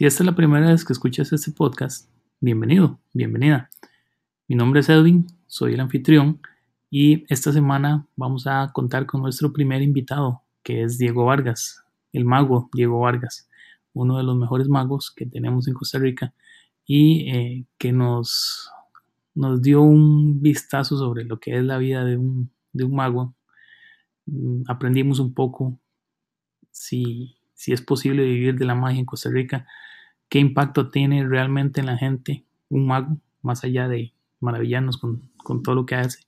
Si esta es la primera vez que escuchas este podcast, bienvenido, bienvenida. Mi nombre es Edwin, soy el anfitrión y esta semana vamos a contar con nuestro primer invitado, que es Diego Vargas, el mago Diego Vargas, uno de los mejores magos que tenemos en Costa Rica y eh, que nos, nos dio un vistazo sobre lo que es la vida de un, de un mago. Mm, aprendimos un poco si si es posible vivir de la magia en Costa Rica, qué impacto tiene realmente en la gente un mago, más allá de maravillarnos con, todo lo que hace.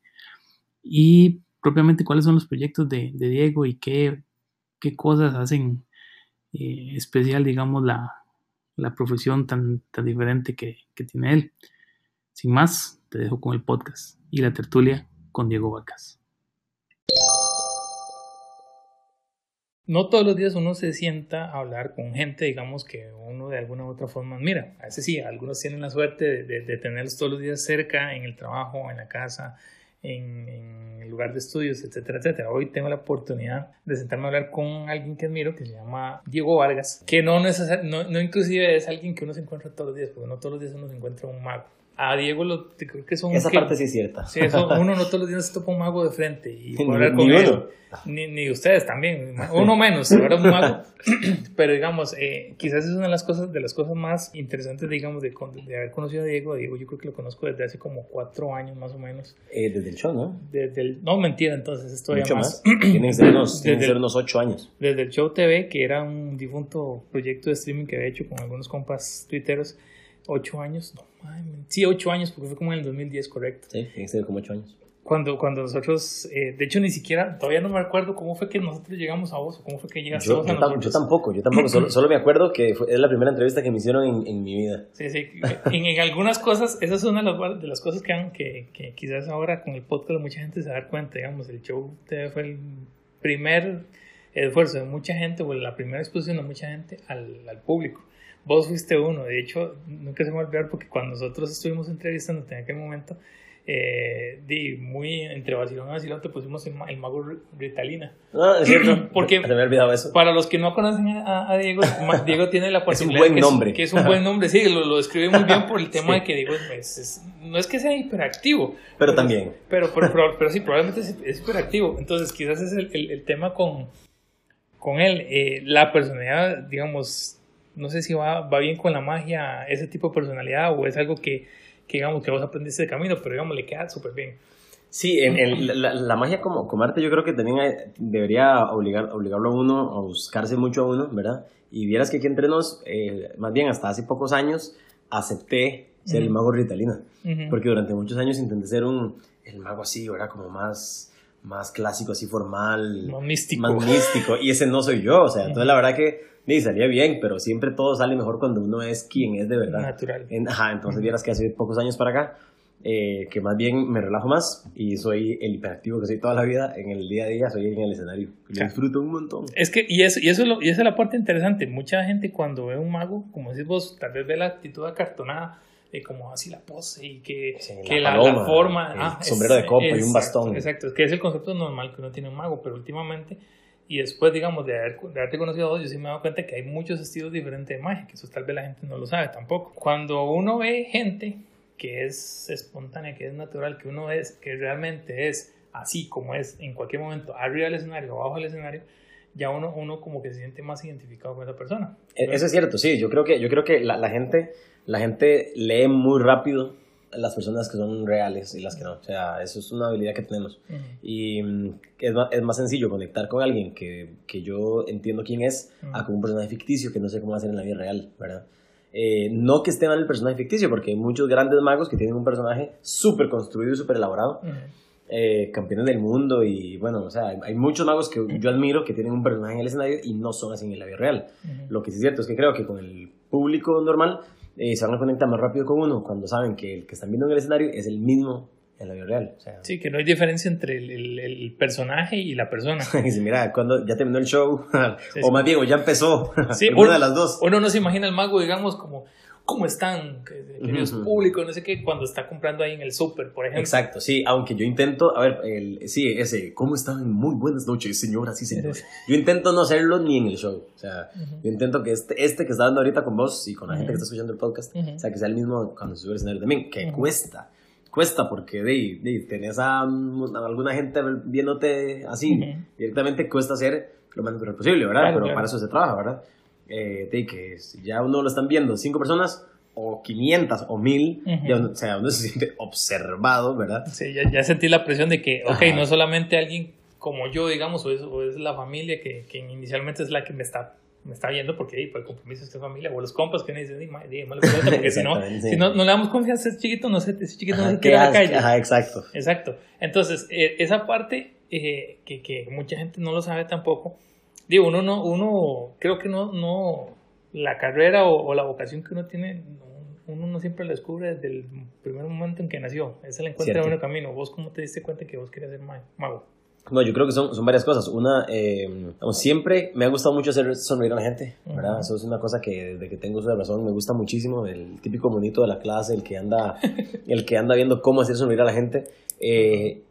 Y propiamente cuáles son los proyectos de, Diego y qué, cosas hacen eh, especial, digamos, la, profesión tan, tan diferente que, que tiene él. Sin más, te dejo con el podcast y la tertulia con Diego Vacas. No todos los días uno se sienta a hablar con gente, digamos, que uno de alguna u otra forma mira. A veces sí, algunos tienen la suerte de, tenerlos todos los días cerca, en el trabajo, en la casa, en, el lugar de estudios, etcétera, etcétera. Hoy tengo la oportunidad de sentarme a hablar con alguien que admiro, que se llama Diego Vargas, que no, no, no inclusive es alguien que uno se encuentra todos los días, porque no todos los días uno se encuentra un mago a Diego lo, creo que son... Esa parte sí es cierta. Sí, eso, uno no todos los días se topa un mago de frente y hablar con él. Ni, ni, ustedes también, uno menos, ahora un mago. Pero digamos, eh, quizás es una de las cosas, de las cosas más interesantes, digamos, de, de, haber conocido a Diego. Diego yo creo que lo conozco desde hace como cuatro años más o menos. Eh, desde el show, ¿no? Desde el, no, mentira, entonces esto Mucho más. más. Tienen que ser unos, desde unos ocho años. Desde el show TV, que era un difunto proyecto de streaming que había hecho con algunos compas twitteros ocho años, no, sí, ocho años, porque fue como en el 2010, correcto. Sí, tiene que ser como ocho años. Cuando, cuando nosotros, eh, de hecho ni siquiera, todavía no me acuerdo cómo fue que nosotros llegamos a vos, o cómo fue que llegaste yo, vos a yo, yo tampoco, yo tampoco, solo, solo, me acuerdo que fue, es la primera entrevista que me hicieron en, en mi vida. Sí, sí, en, en, algunas cosas, esa es una de las, de las cosas que, han, que, que, quizás ahora con el podcast mucha gente se da cuenta, digamos, el show fue el primer esfuerzo de mucha gente, o la primera exposición de mucha gente al, al público Vos fuiste uno, de hecho, nunca se me va a olvidar porque cuando nosotros estuvimos entrevistando en aquel momento, eh, di, muy entre vacilón y vacilón te pusimos el, mago Ritalina. Ah, es cierto. Porque se me olvidado eso. Para los que no conocen a, Diego, Diego tiene la posibilidad. es un buen nombre. Que es, un buen nombre, sí, lo, lo describe muy bien por el tema de que Diego es, no es que sea hiperactivo. Pero, también. Pero, pero, pero, sí, probablemente es, hiperactivo. Entonces, quizás es el, el, tema con, con él. Eh, la personalidad, digamos, no sé si va, va bien con la magia ese tipo de personalidad o es algo que, que digamos, que vos aprendiste de camino, pero digamos, le queda súper bien. Sí, en, la, magia como, como arte yo creo que también debería obligar, obligarlo a uno a buscarse mucho a uno, ¿verdad? Y vieras que aquí entre nos, eh, más bien hasta hace pocos años, acepté ser el mago Ritalina, porque durante muchos años intenté ser un, el mago así, ¿verdad? Como más, más clásico, así formal. Más místico. Más místico, y ese no soy yo, o sea, entonces la verdad que Sí, salía bien, pero siempre todo sale mejor cuando uno es quien es de verdad. Natural. ajá, entonces vieras que hace pocos años para acá, eh, que más bien me relajo más y soy el hiperactivo que soy toda la vida, en el día a día soy en el escenario. Y disfruto un montón. Es que, y eso, y, eso y esa es la parte interesante. Mucha gente cuando ve un mago, como decís vos, tal vez ve la actitud acartonada, de como así la pose y que, que la, forma. Ah, sombrero de copa y un bastón. Exacto, es que es el concepto normal que uno tiene un mago, pero últimamente y después, digamos, de, haber, de haberte conocido a vos, yo sí me he dado cuenta que hay muchos estilos diferentes de magia, que eso tal vez la gente no lo sabe tampoco. Cuando uno ve gente que es espontánea, que es natural, que uno es, que realmente es así como es en cualquier momento, arriba del escenario abajo del escenario, ya uno, uno como que se siente más identificado con esa persona. E, eso es cierto, sí, yo creo que, yo creo que la, la gente, la gente lee muy rápido las personas que son reales y las que no. O sea, eso es una habilidad que tenemos. Y mm, es, más, es, más, sencillo conectar con alguien que, que yo entiendo quién es a con un personaje ficticio que no sé cómo hacer en la vida real, ¿verdad? Eh, no que esté mal el personaje ficticio, porque hay muchos grandes magos que tienen un personaje súper construido y súper elaborado. Eh, campeones del mundo y bueno, o sea, hay, muchos magos que yo admiro que tienen un personaje en el escenario y no son así en la vida real. Lo que sí es cierto es que creo que con el público normal eh, se van a conectar más rápido con uno cuando saben que el que están viendo en el escenario es el mismo en la vida real. O sea, sí, que no hay diferencia entre el, el, personaje y la persona. mira, cuando ya terminó el show, o más bien, o ya empezó, sí, una de las dos. Uno no se imagina al mago, digamos, como ¿cómo están? Queridos públicos, no sé qué, cuando está comprando ahí en el súper, por ejemplo. Exacto, sí, aunque yo intento, a ver, el, sí, ese, ¿cómo están? Muy buenas noches, señoras y señores. Yo intento no hacerlo ni en el show, o sea, yo intento que este, este que está dando ahorita con vos y con la gente que está escuchando el podcast, o sea, que sea el mismo cuando sube el escenario también, que cuesta cuesta porque de, de, tenés a, alguna gente viéndote así directamente cuesta hacer lo más natural posible, ¿verdad? Pero para eso se trabaja, ¿verdad? Eh, de que ya uno lo están viendo cinco personas o 500 o 1000, o sea, uno se siente observado, ¿verdad? Sí, ya, ya sentí la presión de que, ok, no solamente alguien como yo, digamos, o es, o es la familia que, que, inicialmente es la que me está me está viendo porque por el compromiso de esta familia o los compas que me dicen, porque si no, si no, no le damos confianza a ese chiquito, no sé, ese chiquito no se queda en la calle. Ajá, exacto. Exacto. Entonces, eh, esa parte eh, que, que, mucha gente no lo sabe tampoco, digo, uno no, uno, creo que no, no, la carrera o, la vocación que uno tiene, uno no siempre la descubre desde el primer momento en que nació. Es el encuentro de un camino. ¿Vos cómo te diste cuenta que vos querías ser mago? No, yo creo que son, son varias cosas. Una, eh, siempre me ha gustado mucho hacer sonreír a la gente, ¿verdad? Eso es una cosa que desde que tengo uso de razón me gusta muchísimo. El típico monito de la clase, el que anda, el que anda viendo cómo hacer sonreír a la gente. Eh,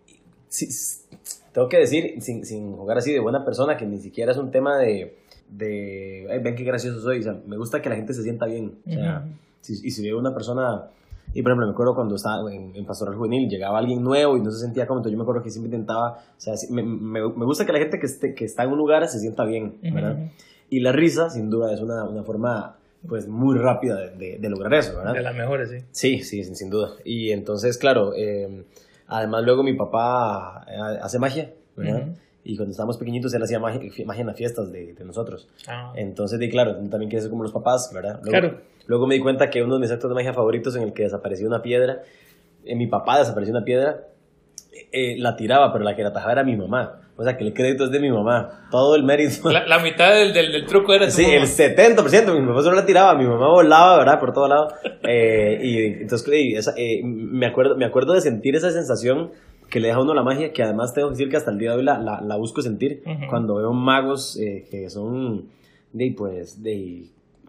tengo que decir, sin, sin jugar así de buena persona, que ni siquiera es un tema de, de ven qué gracioso soy. O sea, me gusta que la gente se sienta bien. O sea, y si veo una persona y por ejemplo, me acuerdo cuando estaba en, Pastoral Juvenil, llegaba alguien nuevo y no se sentía cómodo. Yo me acuerdo que siempre intentaba, o sea, me, me, gusta que la gente que, esté, que está en un lugar se sienta bien, ¿verdad? Y la risa, sin duda, es una, una forma pues muy rápida de, de, lograr eso, ¿verdad? De las mejores, sí. Sí, sí, sin, duda. Y entonces, claro, eh, además luego mi papá eh, hace magia, ¿verdad? Y cuando estábamos pequeñitos, él hacía magia, magia en las fiestas de, de nosotros. Ah. Entonces, de, claro, también quiere ser como los papás, ¿verdad? claro. Luego me di cuenta que uno de mis actos de magia favoritos en el que desapareció una piedra, en mi papá desapareció una piedra, eh, la tiraba, pero la que la atajaba era mi mamá. O sea, que el crédito es de mi mamá. Todo el mérito. La, mitad del, del, truco era Sí, el 70%. Mi papá solo la tiraba. Mi mamá volaba, ¿verdad? Por todo lado. Eh, y entonces, eh, me, acuerdo, me acuerdo de sentir esa sensación que le deja a uno la magia, que además tengo que decir que hasta el día de hoy la, la, busco sentir cuando veo magos que son, de, pues, de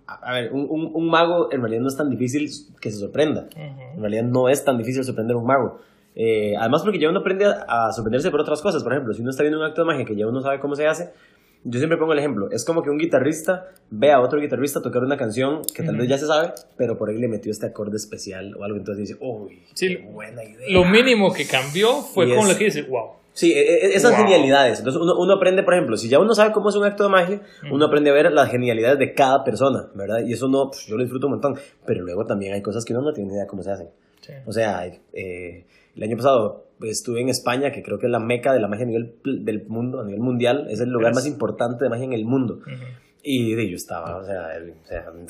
a ver, un, un, mago en realidad no es tan difícil que se sorprenda. En realidad no es tan difícil sorprender a un mago. Eh, además porque ya uno aprende a, sorprenderse por otras cosas. Por ejemplo, si uno está viendo un acto de magia que ya uno sabe cómo se hace, yo siempre pongo el ejemplo. Es como que un guitarrista ve a otro guitarrista tocar una canción que tal vez ya se sabe, pero por ahí le metió este acorde especial o algo. Entonces dice, uy, qué buena idea. Lo mínimo que cambió fue con lo que dice, wow. Sí, e, e, esas genialidades. Entonces uno, uno, aprende, por ejemplo, si ya uno sabe cómo es un acto de magia, uno aprende a ver las genialidades de cada persona, ¿verdad? Y eso no, pues, yo lo disfruto un montón. Pero luego también hay cosas que uno no tiene idea cómo se hacen. O sea, eh, el año pasado estuve en España, que creo que es la meca de la magia a nivel del mundo, a nivel mundial, es el lugar más importante de magia en el mundo. Y de, yo estaba, o sea,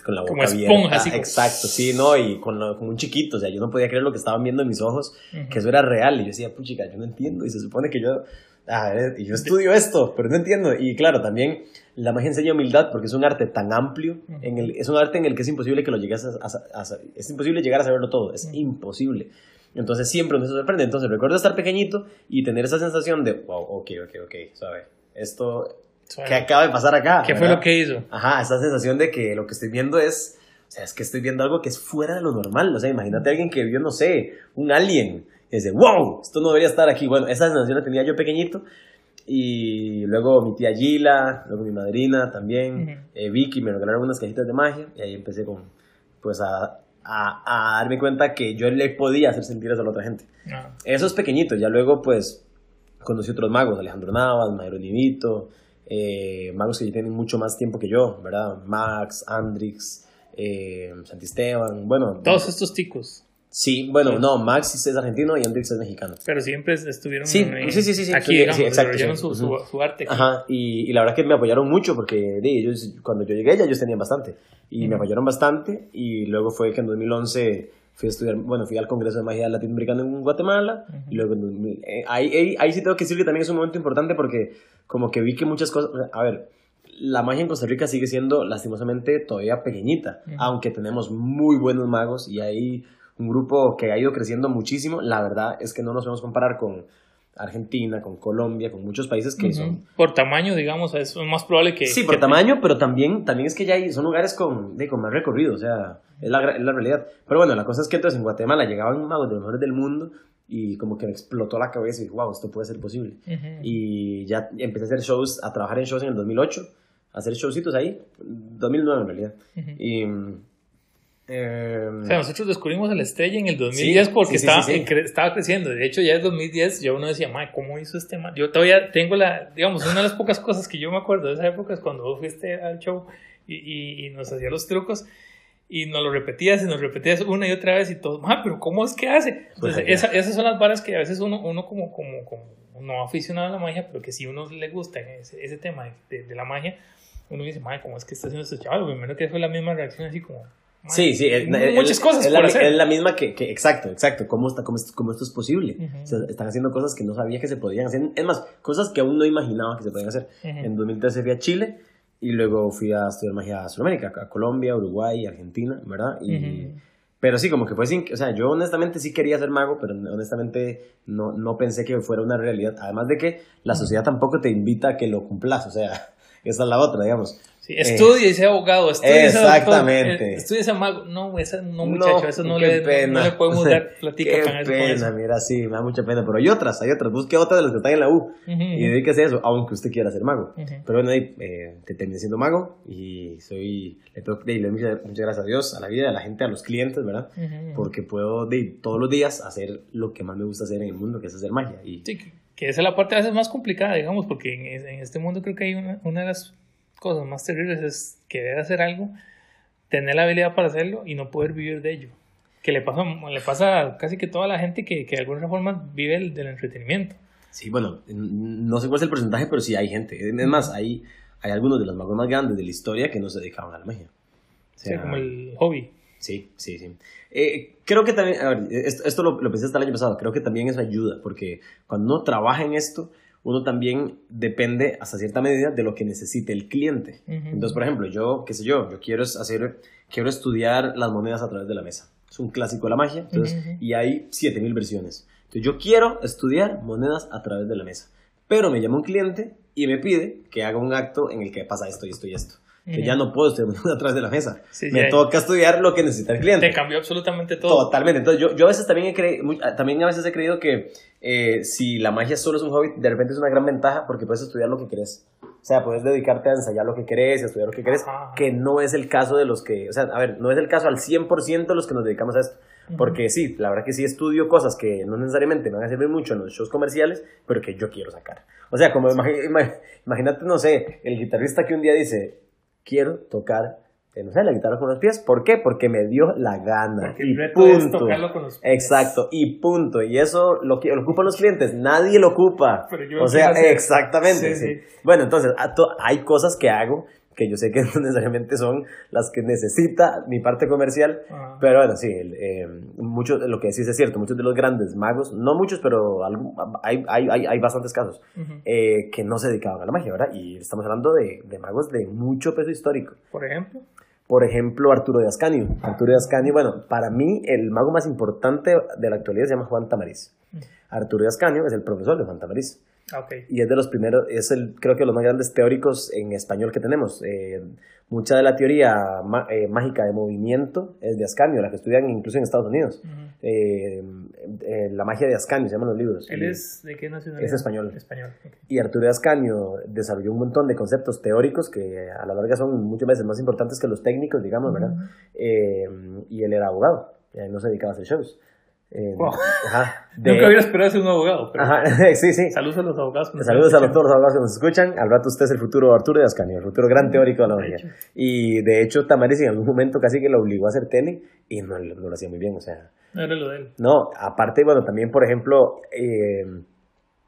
con la boca Como esponja, Así Exacto, sí, ¿no? Y con, un chiquito, o sea, yo no podía creer lo que estaban viendo en mis ojos, que eso era real. Y yo decía, puchica, yo no entiendo. Y se supone que yo, a ver, y yo estudio esto, pero no entiendo. Y claro, también la magia enseña humildad porque es un arte tan amplio, en el, es un arte en el que es imposible que lo llegues a, a, es imposible llegar a saberlo todo, es imposible. Entonces siempre uno se sorprende. Entonces recuerdo estar pequeñito y tener esa sensación de, wow, ok, ok, ok, ¿sabe? Esto ¿Qué acaba de pasar acá? ¿Qué fue lo que hizo? Ajá, esa sensación de que lo que estoy viendo es, o sea, es que estoy viendo algo que es fuera de lo normal. O sea, imagínate a alguien que vio, no sé, un alien. Y dice, wow, esto no debería estar aquí. Bueno, esa sensación la tenía yo pequeñito. Y luego mi tía Gila, luego mi madrina también, eh, Vicky, me regalaron unas cajitas de magia. Y ahí empecé con, pues a, a, darme cuenta que yo le podía hacer sentir eso a la otra gente. Ah. Eso es pequeñito. Ya luego, pues, conocí otros magos, Alejandro Navas, Mayro Nivito, eh, magos que tienen mucho más tiempo que yo, ¿verdad? Max, Andrix, eh, Santisteban, bueno. Todos estos ticos. Sí, bueno, no, Max es argentino y Andrix es mexicano. Pero siempre estuvieron sí, sí, sí, sí, aquí, digamos, exacto, su, su, arte. Ajá, y, y, la verdad que me apoyaron mucho porque de, ellos, cuando yo llegué ya ellos tenían bastante. Y me apoyaron bastante y luego fue que en 2011 fui a estudiar, bueno, fui al Congreso de Magia Latinoamericana en Guatemala y luego eh, ahí, ahí, sí tengo que decir que también es un momento importante porque como que vi que muchas cosas, a ver, la magia en Costa Rica sigue siendo lastimosamente todavía pequeñita, aunque tenemos muy buenos magos y hay un grupo que ha ido creciendo muchísimo, la verdad es que no nos podemos comparar con Argentina, con Colombia, con muchos países que son... Por tamaño, digamos, es más probable que... Sí, por tamaño, pero también, también es que ya hay, son lugares con, de, con más recorrido, o sea, es la, es la realidad. Pero bueno, la cosa es que entonces en Guatemala llegaban magos de los mejores del mundo y como que me explotó la cabeza y dije, wow, esto puede ser posible. Y ya empecé a hacer shows, a trabajar en shows en el 2008, a hacer showcitos ahí, 2009 en realidad. Y eh, o sea, nosotros descubrimos la estrella en el 2010 porque estaba, estaba creciendo. De hecho, ya en 2010 yo uno decía, ¿cómo hizo este man? Yo todavía tengo la, digamos, una de las pocas cosas que yo me acuerdo de esa época es cuando vos fuiste al show y, y, nos hacía los trucos y nos lo repetías y nos repetías una y otra vez y todo, ah, pero ¿cómo es que hace? Pues Entonces, esas son las varas que a veces uno, uno como, como, como no aficionado a la magia, pero que si uno le gusta ese, ese tema de, de, la magia, uno dice, ¿cómo es que está haciendo este chaval? Primero que fue la misma reacción así como Sí, sí, muchas cosas. Es la, es la, misma que, que, exacto, exacto. ¿Cómo, está, cómo, cómo esto es posible? están haciendo cosas que no sabía que se podían hacer. Es más, cosas que aún no imaginaba que se podían hacer. En 2013 fui a Chile y luego fui a estudiar magia a Sudamérica, a Colombia, Uruguay, Argentina, ¿verdad? Y, Pero sí, como que fue sin. O sea, yo honestamente sí quería ser mago, pero honestamente no, no pensé que fuera una realidad. Además de que la sociedad tampoco te invita a que lo cumplas. O sea, esa es la otra, digamos. Sí, estudia y sea abogado, estudia Exactamente. Estudia ese mago. No, esa no, muchacho, eso no le, no, le podemos dar platica qué pena, mira, sí, me da mucha pena. Pero hay otras, hay otras. Busque otras de las que están en la U y dedíquese a eso, aunque usted quiera ser mago. Pero bueno, ahí eh, te terminé siendo mago y soy. Le, tengo, le doy muchas, gracias a Dios, a la vida, a la gente, a los clientes, ¿verdad? Porque puedo de, todos los días hacer lo que más me gusta hacer en el mundo, que es hacer magia. Y, sí, que esa es la parte a veces más complicada, digamos, porque en, en este mundo creo que hay una, una de las cosas más terribles es querer hacer algo, tener la habilidad para hacerlo y no poder vivir de ello. Que le pasa, le pasa a casi que toda la gente que, que de alguna forma vive del entretenimiento. Sí, bueno, no sé cuál es el porcentaje, pero sí hay gente. Es más, hay, hay algunos de los magos más grandes de la historia que no se dedicaban a la magia. sí, como el hobby. Sí, sí, sí. Eh, creo que también, a ver, esto, esto lo, lo, pensé hasta el año pasado, creo que también eso ayuda, porque cuando uno trabaja en esto, uno también depende hasta cierta medida de lo que necesite el cliente. Entonces, por ejemplo, yo, qué sé yo, yo quiero hacer, quiero estudiar las monedas a través de la mesa. Es un clásico de la magia, entonces, y hay 7000 versiones. Entonces, yo quiero estudiar monedas a través de la mesa. Pero me llama un cliente y me pide que haga un acto en el que pasa esto y esto y esto que ya no puedo estudiar atrás de la mesa. me toca estudiar lo que necesita el cliente. Te cambió absolutamente todo. Totalmente. Entonces, yo, yo a veces también he, creído, también a veces he creído que eh, si la magia solo es un hobby, de repente es una gran ventaja porque puedes estudiar lo que querés. O sea, puedes dedicarte a ensayar lo que querés y a estudiar lo que querés, que no es el caso de los que, o sea, a ver, no es el caso al 100% de los que nos dedicamos a esto. Porque sí, la verdad que sí estudio cosas que no necesariamente me van a servir mucho en los shows comerciales, pero que yo quiero sacar. O sea, como imagínate, no sé, el guitarrista que un día dice, quiero tocar, no sé, la guitarra con los pies. ¿Por qué? Porque me dio la gana. y punto. tocarlo con los pies. Exacto, y punto. Y eso lo, lo ocupan los clientes, nadie lo ocupa. o sea, exactamente. Sí, Bueno, entonces, hay cosas que hago que yo sé que no necesariamente son las que necesita mi parte comercial, pero bueno, sí, eh, mucho, lo que decís es cierto, muchos de los grandes magos, no muchos, pero hay, hay, hay, hay, bastantes casos, eh, que no se dedicaban a la magia, ¿verdad? Y estamos hablando de, de, magos de mucho peso histórico. Por ejemplo. Por ejemplo, Arturo de Ascanio. Arturo de Ascanio, bueno, para mí el mago más importante de la actualidad se llama Juan Tamariz. Arturo de Ascanio es el profesor de Juan Tamariz. Okay. Y es de los primeros, es el, creo que los más grandes teóricos en español que tenemos. Eh, mucha de la teoría eh, mágica de movimiento es de Ascanio, la que estudian incluso en Estados Unidos. Eh, la magia de Ascanio se llaman los libros. ¿Él es de qué nacionalidad? Es español. español Y Arturo de Ascanio desarrolló un montón de conceptos teóricos que a la larga son muchas veces más importantes que los técnicos, digamos, ¿verdad? y él era abogado, no se dedicaba a hacer shows. Eh, ajá, Nunca hubiera esperado ser un abogado. Ajá, sí, sí. Saludos a los abogados. Saludos a los, todos los abogados que nos escuchan. Al rato usted es el futuro Arturo de Ascanio, el futuro gran teórico de la magia. Y de hecho, Tamaris en algún momento casi que lo obligó a hacer tele y no, no, lo hacía muy bien. O sea, no era lo de él. No, aparte, bueno, también, por ejemplo, eh,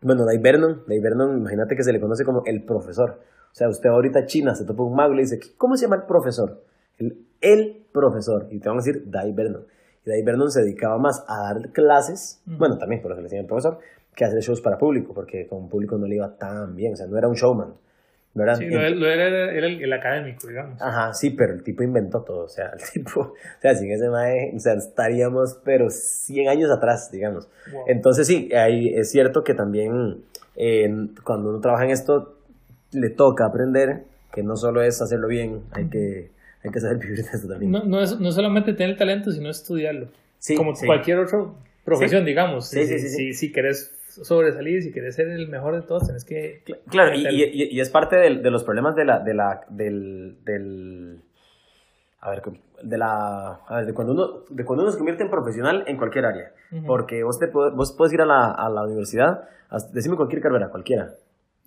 bueno, Dave Vernon, Dave Vernon, imagínate que se le conoce como el profesor. O sea, usted ahorita China se topa un mago y le dice, ¿cómo se llama el profesor? El, el profesor. Y te van a decir Dave Vernon. Y Dave Vernon se dedicaba más a dar clases, bueno, también por eso le decía el profesor, que a hacer shows para público, porque con público no le iba tan bien, o sea, no era un showman. ¿verdad? Sí, lo, lo era, era el, el, académico, digamos. Ajá, sí, pero el tipo inventó todo, o sea, el tipo, o sea, sin ese mae, o sea, estaríamos, pero 100 años atrás, digamos. Wow. Entonces sí, ahí es cierto que también eh, cuando uno trabaja en esto, le toca aprender que no solo es hacerlo bien, hay que, hay que saber vivir de eso también. No, no, es, no solamente tener el talento, sino estudiarlo. Sí, Como sí. cualquier otra profesión, sí. digamos. Sí, si, sí, sí, si, si querés sobresalir, si quieres ser el mejor de todos, tienes que... Claro, y, y, y, es parte de, de, los problemas de la, de la, del, del, a ver, de la, a ver, de cuando uno, de cuando uno se convierte en profesional en cualquier área, uh -huh. porque vos, te, vos puedes ir a la, a la universidad, a, decime cualquier carrera, cualquiera.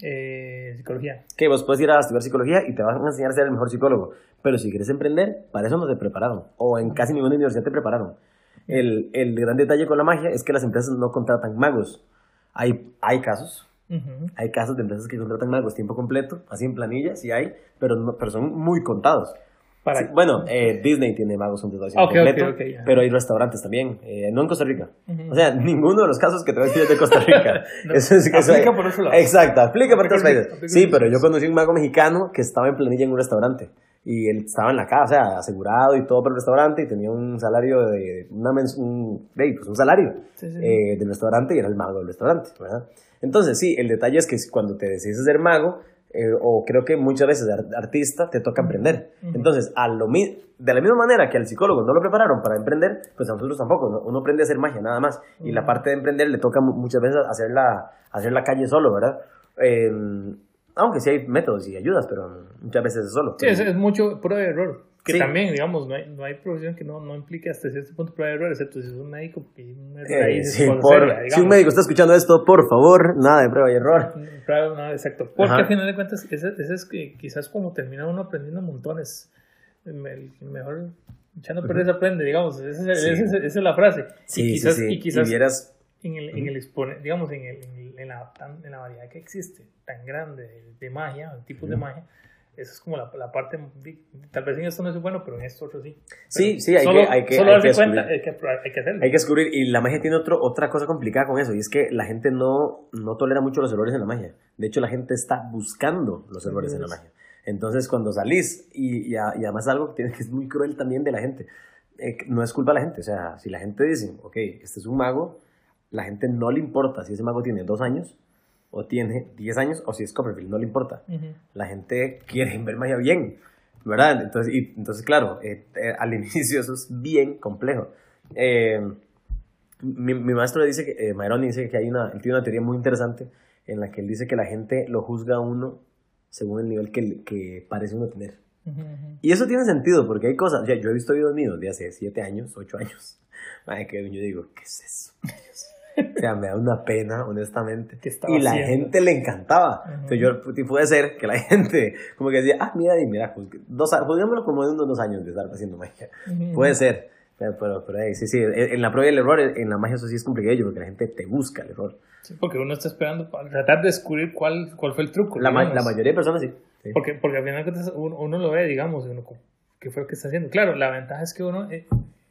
Eh, psicología. Que vos puedes ir a estudiar psicología y te van a enseñar a ser el mejor psicólogo, pero si quieres emprender, para eso no te prepararon, o en casi ninguna universidad te prepararon. El, el gran detalle con la magia es que las empresas no contratan magos. Hay, hay casos, uh -huh. hay casos de empresas que contratan magos tiempo completo, así en planilla, sí hay, pero, no, pero son muy contados. Para... Sí, bueno, eh, Disney tiene magos contratados tiempo okay, completo, okay, okay, pero hay restaurantes también, eh, no en Costa Rica. Uh -huh. O sea, ninguno de los casos que te voy a decir es de Costa Rica. no, eso es, eso aplica por otro lado. Exacto, aplica por otros países. Sí, pero yo conocí un mago mexicano que estaba en planilla en un restaurante y él estaba en la casa, o sea, asegurado y todo por el restaurante y tenía un salario de, una un, de, pues un salario sí, sí. Eh, del restaurante y era el mago del restaurante, ¿verdad? Entonces, sí, el detalle es que cuando te decides ser mago, eh, o creo que muchas veces de artista, te toca emprender. Uh -huh. Entonces, a lo de la misma manera que al psicólogo no lo prepararon para emprender, pues a nosotros tampoco, ¿no? uno aprende a hacer magia nada más. Uh -huh. Y la parte de emprender le toca muchas veces hacer la, hacer la calle solo, ¿verdad? Eh, aunque sí hay métodos y ayudas, pero muchas veces es solo. Sí, es, es mucho prueba de error. Que sí. también, digamos, no hay, no hay profesión que no, no implique hasta cierto punto prueba de error, excepto si es un médico que eh, sí, por, seria, Si un médico está escuchando esto, por favor, nada de prueba y error. Prueba, nada, exacto. Porque Ajá. al final de cuentas, ese, ese es que quizás como termina uno aprendiendo montones. El mejor echando perder aprende, digamos. Esa, sí. esa, esa, esa, es la frase. Sí, y quizás, sí, Y quizás y vieras... en el, en el digamos, en, el, en, el, en, la, en la variedad que existe, tan grande de, de magia, tipos de magia, eso es como la, la, parte, tal vez en esto no es bueno, pero en esto otro sí. Sí, sí, hay solo, que, hay que, solo hay que cuenta, hay que, hay que hacerlo. Hay que descubrir, y la magia tiene otro, otra cosa complicada con eso, y es que la gente no, no tolera mucho los errores en la magia. De hecho, la gente está buscando los errores en la magia. Entonces, cuando salís, y, y, y además algo que, tiene, que es muy cruel también de la gente, eh, no es culpa de la gente, o sea, si la gente dice, ok, este es un mago, la gente no le importa si ese mago tiene dos años, o tiene 10 años o si es Copperfield, no le importa. Uh -huh. La gente quiere ver magia bien, ¿verdad? Entonces, y, entonces claro, eh, eh, al inicio eso es bien complejo. Eh, mi, mi, maestro dice que, eh, Maironi dice que hay una, él tiene una teoría muy interesante en la que él dice que la gente lo juzga a uno según el nivel que, que parece uno tener. Uh -huh. Y eso tiene sentido porque hay cosas, ya, yo he visto videos míos de hace 7 años, 8 años, Ay, que yo digo, ¿qué es eso? O sea, me da una pena, honestamente. Y la haciendo? gente le encantaba. Uh -huh. Entonces yo, puede ser que la gente como que decía, ah, mira, y mira, dos, juzguémoslo como de unos dos años de estar haciendo magia. Uh -huh. Puede ser. Pero, pero, pero sí, sí, en la prueba del error, en la magia eso sí es complicado porque la gente te busca el error. Sí, porque uno está esperando para tratar de descubrir cuál, cuál fue el truco. La, ma la mayoría de personas sí. sí. Porque, porque al final uno, uno, lo ve, digamos, uno, ¿qué fue lo que está haciendo? Claro, la ventaja es que uno... Eh,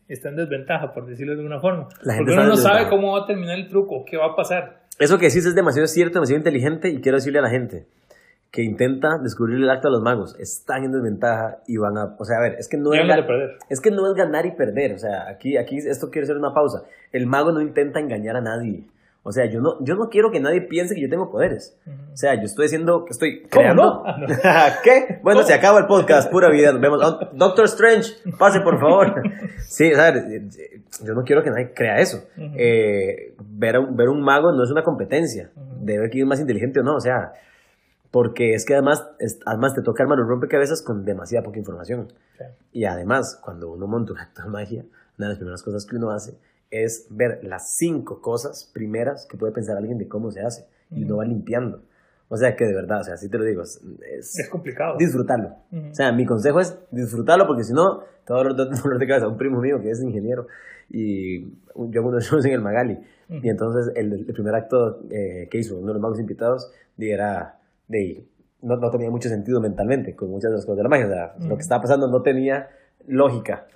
está en desventaja, por decirlo de alguna forma. La Porque uno no sabe cómo va a terminar el truco, qué va a pasar. Eso que decís es demasiado cierto, demasiado inteligente y quiero decirle a la gente que intenta descubrir el acto de los magos, están en desventaja y van a, o sea, a ver, es que no es, es que no es ganar y perder, o sea, aquí, aquí esto quiere ser una pausa. El mago no intenta engañar a nadie. O sea, yo no, yo no quiero que nadie piense que yo tengo poderes. O sea, yo estoy diciendo que estoy creando. No? Ah, no. ¿Qué? Bueno, ¿Cómo? se acaba el podcast, pura vida. Nos vemos. Oh, Doctor Strange, pase por favor. sí, o sea, yo no quiero que nadie crea eso. Uh -huh. eh, ver, a un, ver un mago no es una competencia uh -huh. de ver quién es más inteligente o no. O sea, porque es que además, es, además te toca armar un rompecabezas con demasiada poca información. Y además, cuando uno monta un acto de magia, una de las primeras cosas que uno hace es ver las cinco cosas primeras que puede pensar alguien de cómo se hace y uno va limpiando. O sea que de verdad, o sea, así te lo digo, es, es complicado. Disfrutarlo. Uh -huh. O sea, mi consejo es disfrutarlo porque si no, todo dolor de cabeza. Un primo mío que es ingeniero y yo uno de en el Magali. Uh -huh. Y entonces el, el primer acto eh, que hizo uno de los magos invitados era de no, no, tenía mucho sentido mentalmente con muchas de las cosas de la magia. O sea, uh -huh. lo que estaba pasando no tenía lógica.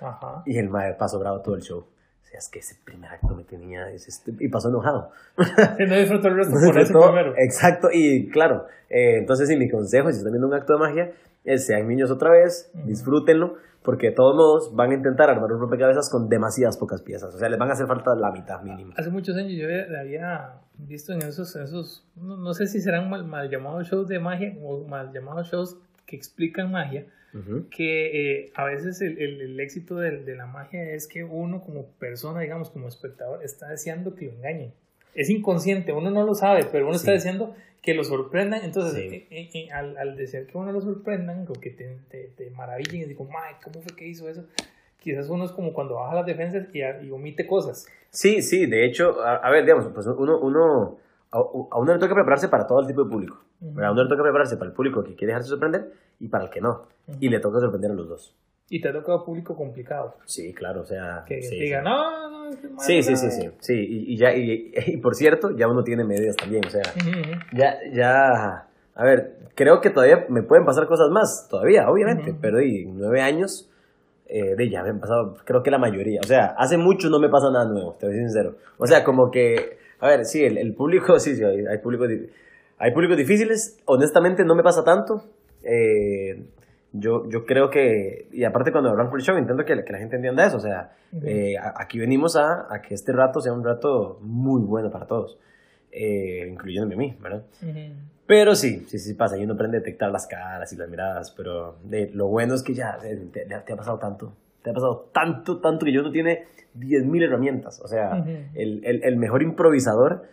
Y el mago pasó bravo todo el show. Sea, es que ese primer acto me tenía, es este, y pasó enojado. Sí, no disfrutó el resto por ese primero. Exacto, y claro, eh, entonces sí, mi consejo, si están viendo un acto de magia, es sean niños otra vez, disfrútenlo, porque de todos modos van a intentar armar un rompecabezas con demasiadas pocas piezas, o sea, les van a hacer falta la mitad mínimo. Hace muchos años yo había visto en esos, esos no, no sé si serán mal, mal llamados shows de magia o mal llamados shows que explican magia, que eh, a veces el, el, éxito de, de, la magia es que uno como persona, digamos, como espectador, está deseando que lo engañen. Es inconsciente, uno no lo sabe, pero uno está deseando que lo sorprendan. Entonces, eh, eh, al, al, desear que uno lo sorprendan, o que te, te, te maravillen y digo, ¿cómo fue que hizo eso? Quizás uno es como cuando baja las defensas y, y omite cosas. Sí, sí, de hecho, a, a ver, digamos, pues uno, uno a, uno le toca prepararse para todo el tipo de público. A uno le toca prepararse para el público que quiere dejarse sorprender y para el que no. Y le toca sorprender a los dos. Y te ha tocado público complicado. Sí, claro, o sea... Que diga, no, no, es Sí, sí, sí, sí, sí. Y, ya, y, y, por cierto, ya uno tiene medidas también, o sea, ya, ya... A ver, creo que todavía me pueden pasar cosas más, todavía, obviamente, pero de nueve años, eh, de ya me han pasado, creo que la mayoría. O sea, hace mucho no me pasa nada nuevo, te voy a ser sincero. O sea, como que a ver, sí, el, el público, sí, sí, hay, hay públicos hay públicos difíciles. Honestamente, no me pasa tanto. Eh, yo, yo creo que, y aparte cuando hablan por el show, intento que, que, la gente entienda eso. O sea, eh, aquí venimos a, a, que este rato sea un rato muy bueno para todos, eh, incluyéndome a mí, ¿verdad? Pero sí, sí, sí pasa. Y uno aprende a detectar las caras y las miradas. Pero de, lo bueno es que ya te, te, ha pasado tanto. Te ha pasado tanto, tanto que yo no tiene 10.000 herramientas. O sea, el, el, el, mejor improvisador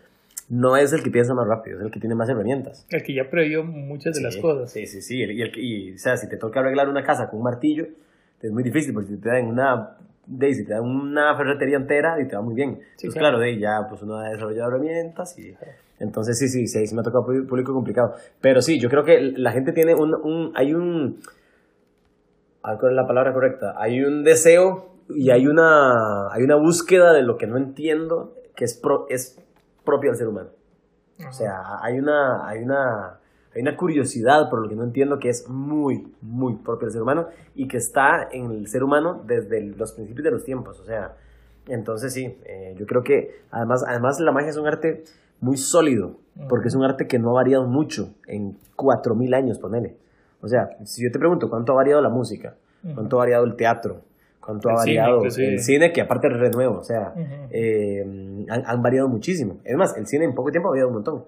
no es el que piensa más rápido, es el que tiene más herramientas. El que ya previó muchas de las cosas. Sí, sí, sí. Y, el, y, o sea, si te toca arreglar una casa con un martillo, es muy difícil porque si te dan una Daisy te dan una ferretería entera y te va muy bien. Sí, claro, de ya pues uno ha desarrollado herramientas y entonces sí, sí, sí, sí me ha tocado público complicado. Pero sí, yo creo que la gente tiene un, un hay un, ¿cuál es la palabra correcta? Hay un deseo y hay una, hay una búsqueda de lo que no entiendo que es, pro, es propio al ser humano. O sea, hay una, hay, una, hay una curiosidad por lo que no entiendo que es muy, muy propio al ser humano y que está en el ser humano desde los principios de los tiempos. O sea, entonces sí, eh, yo creo que además, además la magia es un arte muy sólido, porque es un arte que no ha variado mucho en 4.000 años, ponele. O sea, si yo te pregunto cuánto ha variado la música, cuánto ha variado el teatro, cuánto ha variado el cine, que aparte es renuevo, o sea, eh, han, variado muchísimo. Es más, el cine en poco tiempo ha variado un montón,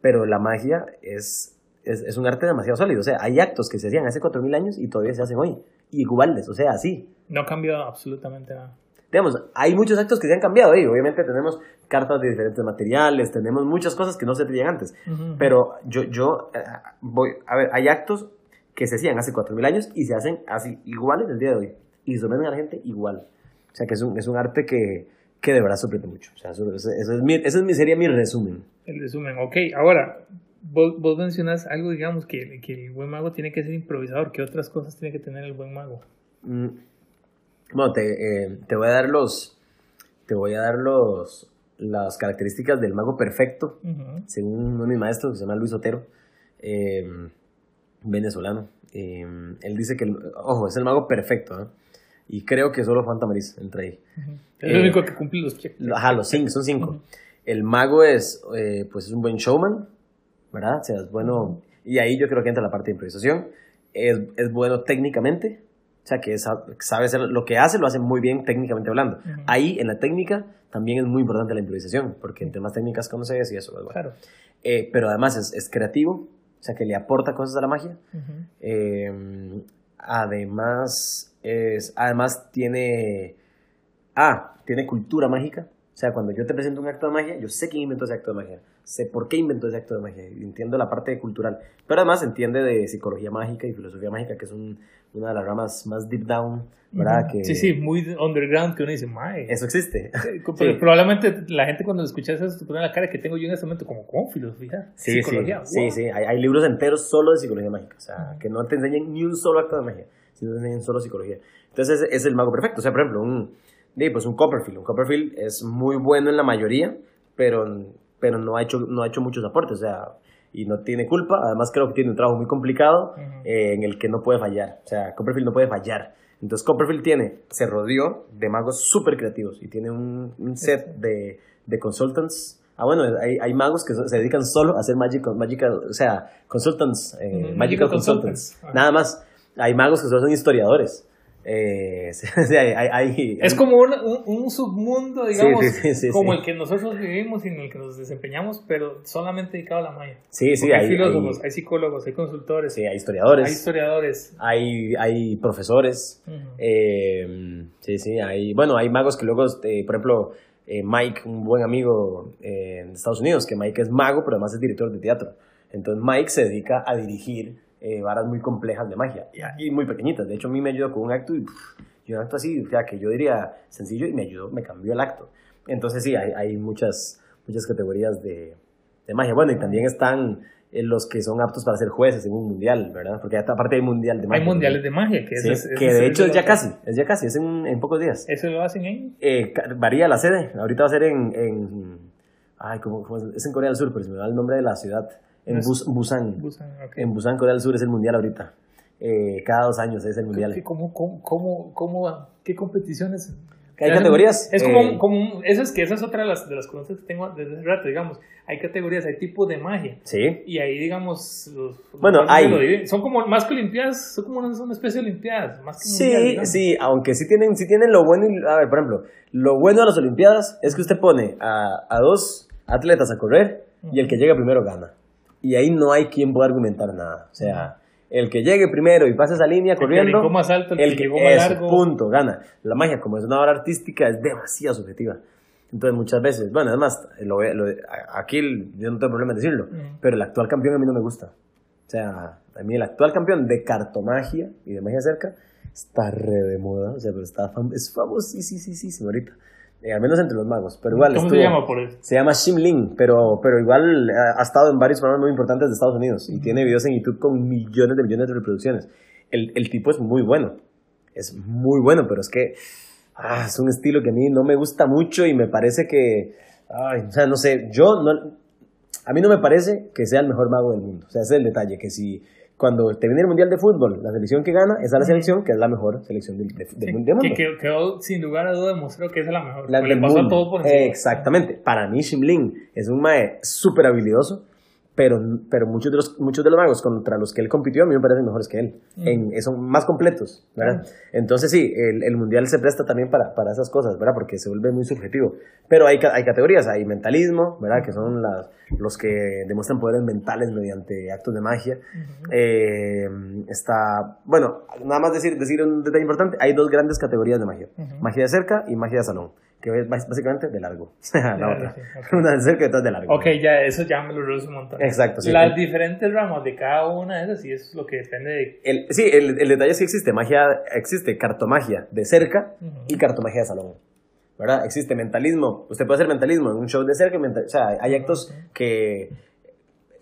pero la magia es, es, es, un arte demasiado sólido, o sea, hay actos que se hacían hace 4.000 años y todavía se hacen hoy, iguales, o sea, así. No ha cambiado absolutamente nada. Digamos, hay muchos actos que se han cambiado ahí, obviamente tenemos cartas de diferentes materiales, tenemos muchas cosas que no se tenían antes, pero yo, yo eh, voy, a ver, hay actos que se hacían hace 4.000 años y se hacen así iguales el día de hoy y sorprenden a la gente igual. O sea, que es un, es un arte que, que de verdad sorprende mucho. O sea, eso, eso, es mi, ese es sería mi resumen. El resumen, ok. Ahora, vos, vos mencionas algo, digamos, que, que, el buen mago tiene que ser improvisador. ¿Qué otras cosas tiene que tener el buen mago? Mm. Bueno, te, eh, te voy a dar los... Te voy a dar los, las características del mago perfecto, según uno de mis maestros, que se llama Luis Otero, eh, venezolano. Eh, él dice que, ojo, es el mago perfecto, ¿eh? Y creo que solo Juan Tamariz entra ahí. Es el eh, único que cumple los cheques. Ajá, los cinco, son cinco. El mago es, eh, pues es un buen showman, ¿verdad? O sea, es bueno. Y ahí yo creo que entra la parte de improvisación. Es, es bueno técnicamente. O sea, que sabe hacer lo que hace, lo hace muy bien técnicamente hablando. Ahí, en la técnica, también es muy importante la improvisación, porque entre más técnicas conoces y eso. Claro. Eh, pero además es, es, creativo, o sea, que le aporta cosas a la magia. Además, es, además tiene, ah, tiene cultura mágica. O sea, cuando yo te presento un acto de magia, yo sé quién inventó ese acto de magia, sé por qué inventó ese acto de magia, entiendo la parte cultural, pero además entiende de psicología mágica y filosofía mágica, que es un, una de las ramas más deep down, ¿verdad? que, sí, sí, muy underground, que uno dice, mae. Eso existe. Probablemente la gente cuando escucha eso se pone la cara que tengo yo en este momento, como, ¿cómo? Filosofía, sí, psicología. Sí, sí, hay, hay, libros enteros solo de psicología mágica, o sea, que no te enseñan ni un solo acto de magia en solo psicología. Entonces es, el mago perfecto. O sea, por ejemplo, un, pues un Copperfield. Un Copperfield es muy bueno en la mayoría, pero, pero no, ha hecho, no ha hecho muchos aportes. O sea, y no tiene culpa. Además, creo que tiene un trabajo muy complicado eh, en el que no puede fallar. O sea, Copperfield no puede fallar. Entonces Copperfield tiene, se rodeó de magos súper creativos y tiene un, un set de, de consultants. Ah, bueno, hay, hay magos que se dedican solo a hacer magical, magical o sea, consultants, eh, magical, magical consultants, consultants. Ah. nada más. Hay magos que solo son historiadores. Eh, hay, hay- Es como un, un, un submundo, digamos, sí, sí, sí, como el que nosotros vivimos y en el que nos desempeñamos, pero solamente dedicado a la magia. Sí, sí, hay, hay, filósofos, hay- psicólogos, hay consultores, hay historiadores. hay historiadores. hay, hay profesores, eh, sí, sí, hay, bueno, hay magos que luego, eh, por ejemplo, eh, Mike, un buen amigo eh, en Estados Unidos, que Mike es mago, pero además es director de teatro. Entonces Mike se dedica a dirigir eh, varas muy complejas de magia y, y muy pequeñitas. De hecho, a mí me ayudó con un acto y, pff, y un acto así, o sea, que yo diría sencillo y me ayudó, me cambió el acto. Entonces sí, hay, hay muchas, muchas categorías de, de magia. Bueno, y también están eh, los que son aptos para ser jueces en un mundial, ¿verdad? Porque aparte hay mundial de magia. Hay mundiales de magia, que, Sí, eso es- que de es- hecho es ya casi, es ya casi, es en, en pocos días. Eso lo hacen en... Eh, varía la sede, ahorita va a ser en, en ay, ¿cómo, es? Es en Corea del Sur, pero se me va el nombre de la ciudad, en No es- Bus- Busan, en Busan, Corea del Sur es el mundial ahorita, Eh, cada dos años es el mundial. ¿Qué, cómo, cómo, cómo, ¿Qué competiciones? Hay categorías. Es como, eh, como eso es que esa es otra de las, de las cosas que tengo desde hace rato, digamos. Hay categorías, hay tipos de magia. Sí, Y ahí, digamos, los, Bueno, los- hay. Son como más que olimpiadas, son como una, especie de olimpiadas, más que sí, mundial, sí, aunque sí tienen, sí tienen lo bueno, a ver, por ejemplo, lo bueno de las Olimpiadas es que usted pone a, a dos atletas a correr y el que llega primero gana. Y ahí no hay quien pueda argumentar nada. O sea, el que llegue primero y pase esa línea que corriendo, brincó más alto, el que llegó más largo. punto, gana. La magia, como es una obra artística, es demasiado subjetiva. Entonces, muchas veces, bueno, además, lo, lo- aquí el- yo no tengo problema en decirlo, Ujú. pero el actual campeón a mí no me gusta. O sea, a mí el actual campeón de cartomagia y de magia cerca está re de moda, o sea, pero está fam es famosísimo ahorita. Eh, al menos entre los magos, pero igual ¿Cómo estuvo- se llama por eso? se llama Shimling, pero, pero igual ha, ha estado en varios programas muy importantes de Estados Unidos y tiene videos en YouTube con millones de millones de reproducciones. El, el tipo es muy bueno, es muy bueno, pero es que ah, es un estilo que a mí no me gusta mucho y me parece que, ay, o sea, no sé, yo no, a mí no me parece que sea el mejor mago del mundo. O sea, ese es el detalle, que si cuando te viene el Mundial de Fútbol, la selección que gana, es la selección que es la mejor selección del, de- del Sí, mundo. que quedó, quedó, sin lugar a duda demostró que es la mejor. La le del pasó a mundo. todo por. Exactamente. Para mí, Shimling es un mae súper habilidoso, pero, pero muchos, de los, muchos de los magos contra los que él compitió a mí me parecen mejores que él. Mm. En, son más completos, ¿verdad? Entonces, sí, el, el mundial se presta también para, para esas cosas, ¿verdad? Porque se vuelve muy subjetivo. Pero hay, hay categorías, hay mentalismo, ¿verdad? Que son las, los que demuestran poderes mentales mediante actos de magia. Ujú. Eh, está, bueno, nada más decir, decir un detalle importante, hay dos grandes categorías de magia, Ujú. magia de cerca y magia de salón, que es bás- básicamente de largo, la otra, sí, una de cerca y otra de largo. Ok, ya, eso ya me lo reduce un montón. Exacto, sí. Las diferentes ramas de cada una de esas, eso es lo que depende de. El, sí, el, el detalle es que existe magia, existe cartomagia de cerca Ujú. y cartomagia de salón. ¿Verdad? Existe mentalismo. Usted puede hacer mentalismo en un show de cerca. o sea, hay actos que.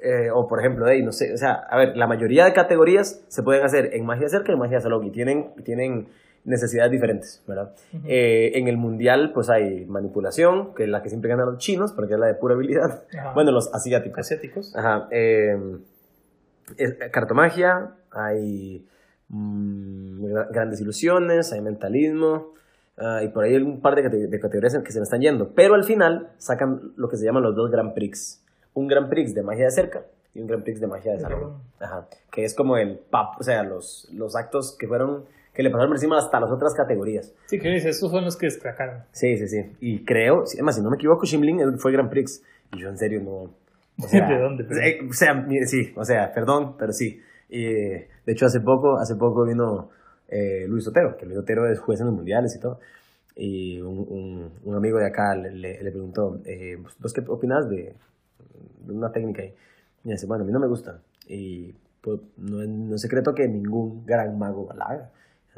eh, o por ejemplo, de, no sé, o sea, a ver, la mayoría de categorías se pueden hacer en magia de cerca y en magia de salón y tienen, tienen necesidades diferentes, ¿verdad? Eh, en el mundial, pues hay manipulación, que es la que siempre ganan los chinos, porque es la de pura habilidad. Ajá. Bueno, los asiáticos. asiáticos. Ajá. eh, es- cartomagia, hay mm, gra- grandes ilusiones, hay mentalismo, ah, y por ahí hay un par de, cate- de categorías en que se me están yendo. Pero al final sacan lo que se llaman los dos Grand Prix. Un Grand Prix de magia de cerca y un Grand Prix de magia de salón. Ajá. Que es como el pap, o sea, los, los actos que fueron, que le pasaron por encima hasta las otras categorías. Sí, que dice, estos son los que destacaron. Sí, sí, sí. Y creo, además, si no me equivoco, Shimling fue Grand Prix. Y yo en serio no. O sea, ¿De dónde? eh, O sea, mire, sí, o sea, perdón, pero sí. Eh, de hecho, hace poco, hace poco vino eh, Luis Otero, que Luis Otero es juez en los mundiales y todo. Y un, un, un amigo de acá le, le, le preguntó, eh, ¿vos qué opinas de, de una técnica ahí? Y dice, bueno, a mí no me gusta. Y pues, no, es- no es secreto que ningún gran mago la haga.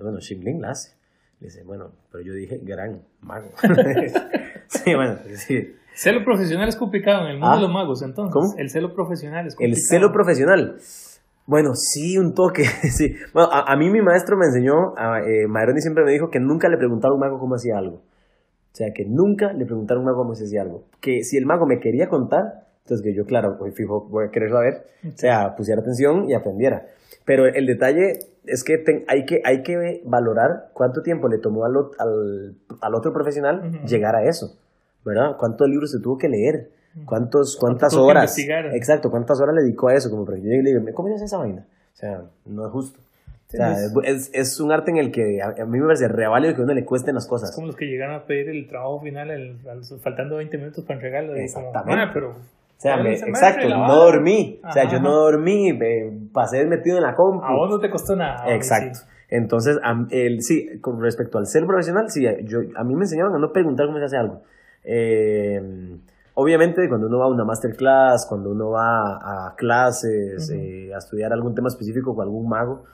Bueno, Shimling la hace. Le dice, bueno, pero yo dije gran mago. sí, bueno, sí. Celo profesional es complicado en el mundo Ah. de los magos, entonces. ¿Cómo? El celo profesional es El complicado. celo profesional. Bueno, sí, un toque, sí. Bueno, a, a mí mi maestro me enseñó, a, eh, siempre me dijo que nunca le preguntaba a un mago cómo hacía algo. O sea, que nunca le preguntara a un mago cómo se hacía algo. Que si el mago me quería contar, Entonces que yo, claro, fijo, voy a querer saber, o sea, pusiera atención y aprendiera. Pero el detalle es que hay, que hay que valorar cuánto tiempo le tomó al, al, al otro profesional llegar a eso, ¿verdad? ¿Cuántos libros se tuvo que leer? ¿Cuántos, ¿Cuántas horas? Exacto, ¿cuántas horas le dedicó a eso? Como para que yo le diga, ¿cómo es esa vaina? O sea, no es justo. O sea, es, es, un arte en el que a, mí me parece reválido que a uno le cuesten las cosas. Es como los que llegan a pedir el trabajo final faltando 20 minutos para entregarlo. Exactamente. Ah, pero o sea, exacto, no dormí. O sea, yo no dormí, me pasé metido en la compu. A vos no te costó nada. Exacto. Entonces, el, sí, con respecto al ser profesional, sí, yo, a mí me enseñaron a no preguntar cómo se hace algo. Eh, obviamente, cuando uno va a una masterclass, cuando uno va a clases, eh, a estudiar algún tema específico con algún mago,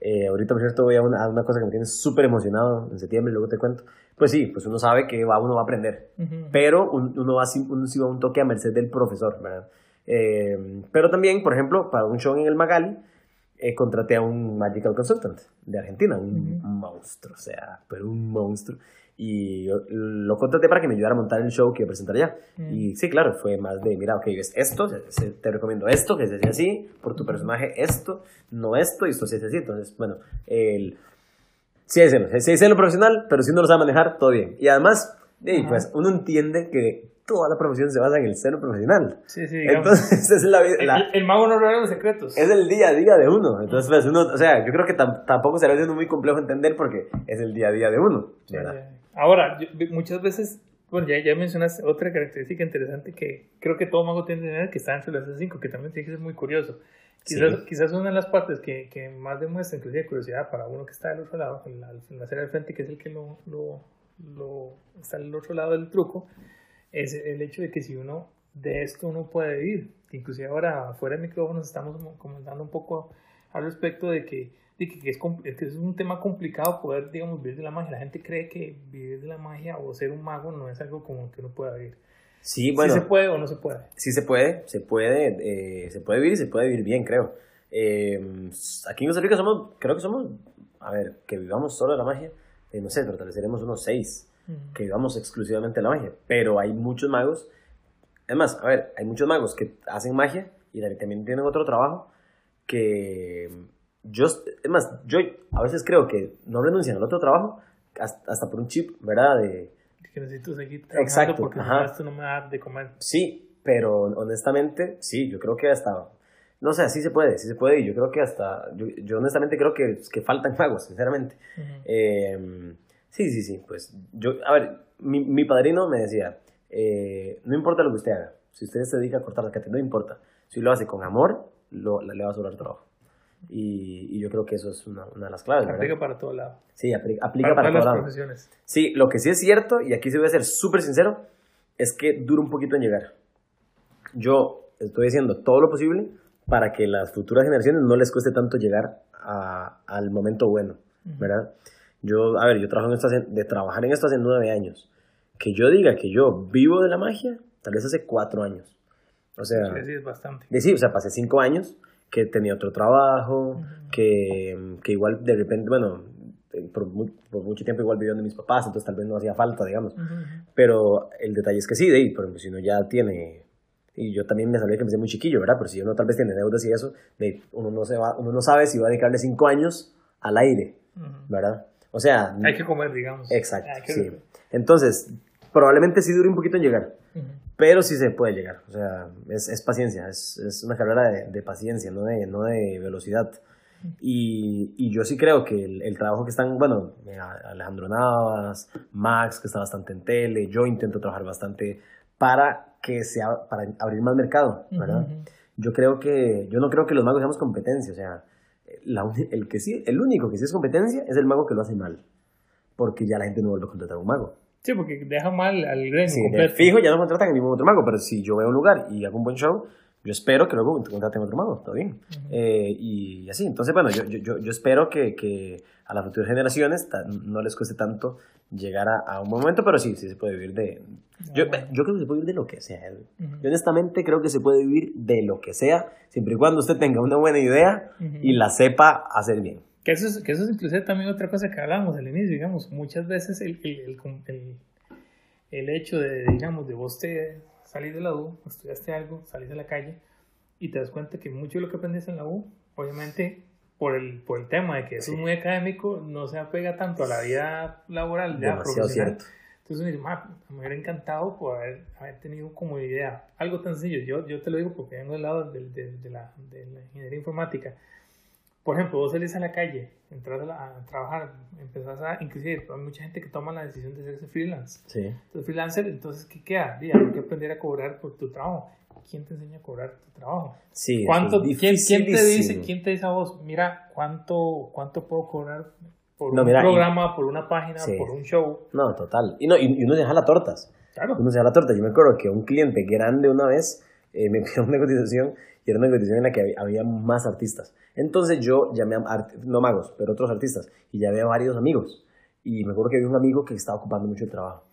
eh, ahorita, por cierto, voy a una, a una cosa que me tiene súper emocionado en septiembre, luego te cuento pues sí, pues uno sabe que va, uno va a aprender, pero uno, va, uno sí va un toque a merced del profesor, ¿verdad? Eh, pero también, por ejemplo, para un show en el Magali, eh, contraté a un Magical Consultant de Argentina, un monstruo, o sea, pero un monstruo. Y lo contraté para que me ayudara a montar el show que iba a presentar allá. Y sí, claro, fue más de, mira, ok, ves esto, te recomiendo esto, que se hace así, por tu personaje esto, no esto, y esto se hace así. Entonces, bueno, el sí hay sí hay celo profesional, pero si uno lo sabe manejar, todo bien. Y además, pues uno entiende que toda la profesión se basa en el celo profesional. Sí, sí, Entonces, es la, el, mago no revela los secretos. Es el día a día de uno. Entonces, pues uno, o sea, yo creo que tampoco será siendo muy complejo entender porque es el día a día de uno. Ahora, muchas veces, bueno, ya, ya mencionaste otra característica interesante que creo que todo mago tiene que tener, que está entre las cinco, que también tiene que ser muy curioso. Quizás, quizás una de las partes que, que, más demuestra inclusive curiosidad para uno que está del otro lado, en la, en la del frente, que es el que lo, lo, está al otro lado del truco, es el hecho de que si uno de esto uno puede vivir. Inclusive ahora fuera de micrófonos estamos comentando un poco al respecto de que, de que, es, que es un tema complicado poder, digamos, vivir de la magia. La gente cree que vivir de la magia o ser un mago no es algo como que uno pueda vivir. Sí, bueno. ¿Sí se puede o no se puede? Sí se puede, se puede, eh, se puede vivir y se puede vivir bien, creo. Eh, aquí en Costa Rica somos, creo que somos, a ver, que vivamos solo de la magia, eh, no sé, pero tal vez seremos unos seis, que vivamos exclusivamente de la magia, pero hay muchos magos, además, a ver, hay muchos magos que hacen magia y también tienen otro trabajo que yo, es más, yo a veces creo que no renuncian al otro trabajo hasta, hasta por un chip, ¿verdad? De, que necesito seguir trabajando Exacto, porque esto no me da de comer. Sí, pero honestamente, sí, yo creo que hasta, no sé, sí se puede, sí se puede, y yo creo que hasta, yo, honestamente creo que, que faltan magos, sinceramente. Em, sí, sí, sí, pues yo, a ver, mi, mi padrino me decía, eh, no importa lo que usted haga, si usted se dedica a cortar la cate, no importa, si lo hace con amor, lo, le va a sobrar trabajo. Y, yo creo que eso es una, una de las claves. Aplica para todo lado. Sí, aplica, para, para todas las profesiones. Sí, lo que sí es cierto, y aquí se voy a ser súper sincero, es que dura un poquito en llegar. Yo estoy haciendo todo lo posible para que las futuras generaciones no les cueste tanto llegar a, al momento bueno, ¿verdad? Yo, a ver, yo trabajo en esto de trabajar en esto hace nueve años. Que yo diga que yo vivo de la magia, tal vez hace cuatro años. O sea, sí, es bastante. Sí, o sea, pasé cinco años que tenía otro trabajo, que, que, igual de repente, bueno, por, por, mucho tiempo igual viviendo de mis papás, entonces tal vez no hacía falta, digamos. Pero el detalle es que sí, de ahí, pero si uno ya tiene, y yo también me sabía que empecé muy chiquillo, ¿verdad? Pero si uno tal vez tiene deudas y eso, de, uno, no se va, uno no sabe si va a dedicarle cinco años al aire, ¿verdad? O sea... Hay que comer, digamos. Exacto, sí. Entonces, probablemente sí dure un poquito en llegar pero sí se puede llegar. O sea, es, es paciencia, es, es, una carrera de, de, paciencia, no de, no de velocidad. Y, y, yo sí creo que el, el, trabajo que están, bueno, Alejandro Navas, Max, que está bastante en tele, yo intento trabajar bastante para que sea, para abrir más mercado, ¿verdad? Yo creo que, yo no creo que los magos seamos competencia, o sea, la, el que sí, el único que sí es competencia es el mago que lo hace mal, porque ya la gente no vuelve a contratar a un mago. Sí, porque deja mal al gremio sí, fijo ya no contratan a ningún otro mago, pero si yo veo un lugar y hago un buen show, yo espero que luego contraten otro mago, todo bien. eh, y así, entonces, bueno, yo, yo, yo espero que, que, a las futuras generaciones no les cueste tanto llegar a, a, un momento, pero sí, sí se puede vivir de... Yo, yo creo que se puede vivir de lo que sea. Yo honestamente creo que se puede vivir de lo que sea, siempre y cuando usted tenga una buena idea y la sepa hacer bien. Que eso, es, que eso es inclusive también otra cosa que hablamos al inicio, digamos, muchas veces el, el, el, el hecho de, digamos, de vos te salís de la U, estudiaste algo, salís a la calle y te das cuenta que mucho de lo que aprendes en la U, obviamente por el, por el tema de que es muy académico, no se apega tanto a la vida laboral, ya profesional. Cierto. Entonces uno dice, me hubiera encantado poder haber, tenido como idea algo tan sencillo. Yo, yo te lo digo porque vengo del lado de, de, la, de la ingeniería informática por ejemplo, vos salís a la calle, entras a, trabajar, empezás a, inclusive hay mucha gente que toma la decisión de hacerse freelance. Sí. Entonces, freelancer, entonces, ¿qué queda? Hay que aprender a cobrar por tu trabajo. ¿Quién te enseña a cobrar tu trabajo? Sí, ¿Cuánto, ¿quién, ¿quién, te dice, ¿Quién te dice a vos, mira, cuánto, cuánto puedo cobrar por un programa, por una página, por un show? No, total. Y, no, y, uno se deja las tortas. Claro. Uno se deja la torta. Yo me acuerdo que un cliente grande una vez eh, me pidió una cotización y era una cotización en la que había más artistas. Entonces yo llamé a, no magos, pero otros artistas, y llamé a varios amigos. Y me acuerdo que había un amigo que estaba ocupando mucho el trabajo.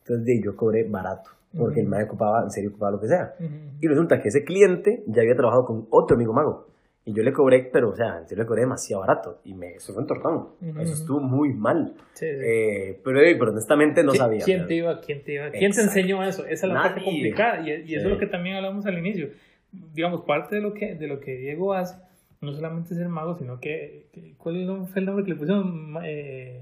Entonces yo cobré barato, porque el mago ocupaba, en serio ocupaba lo que sea. Y resulta que ese cliente ya había trabajado con otro amigo mago. Y yo le cobré, pero, o sea, serio le cobré demasiado barato. Y me, eso fue un tortón. Eso estuvo muy mal. Eh, pero, pero, honestamente no sabía. ¿Quién te iba? ¿Quién te iba? ¿Quién te enseñó eso? Esa es la parte complicada. Y, y eso es lo que también hablamos al inicio. Digamos, parte de lo que, de lo que Diego hace no solamente ser mago, sino que, ¿cuál fue el nombre que le pusieron? Eh,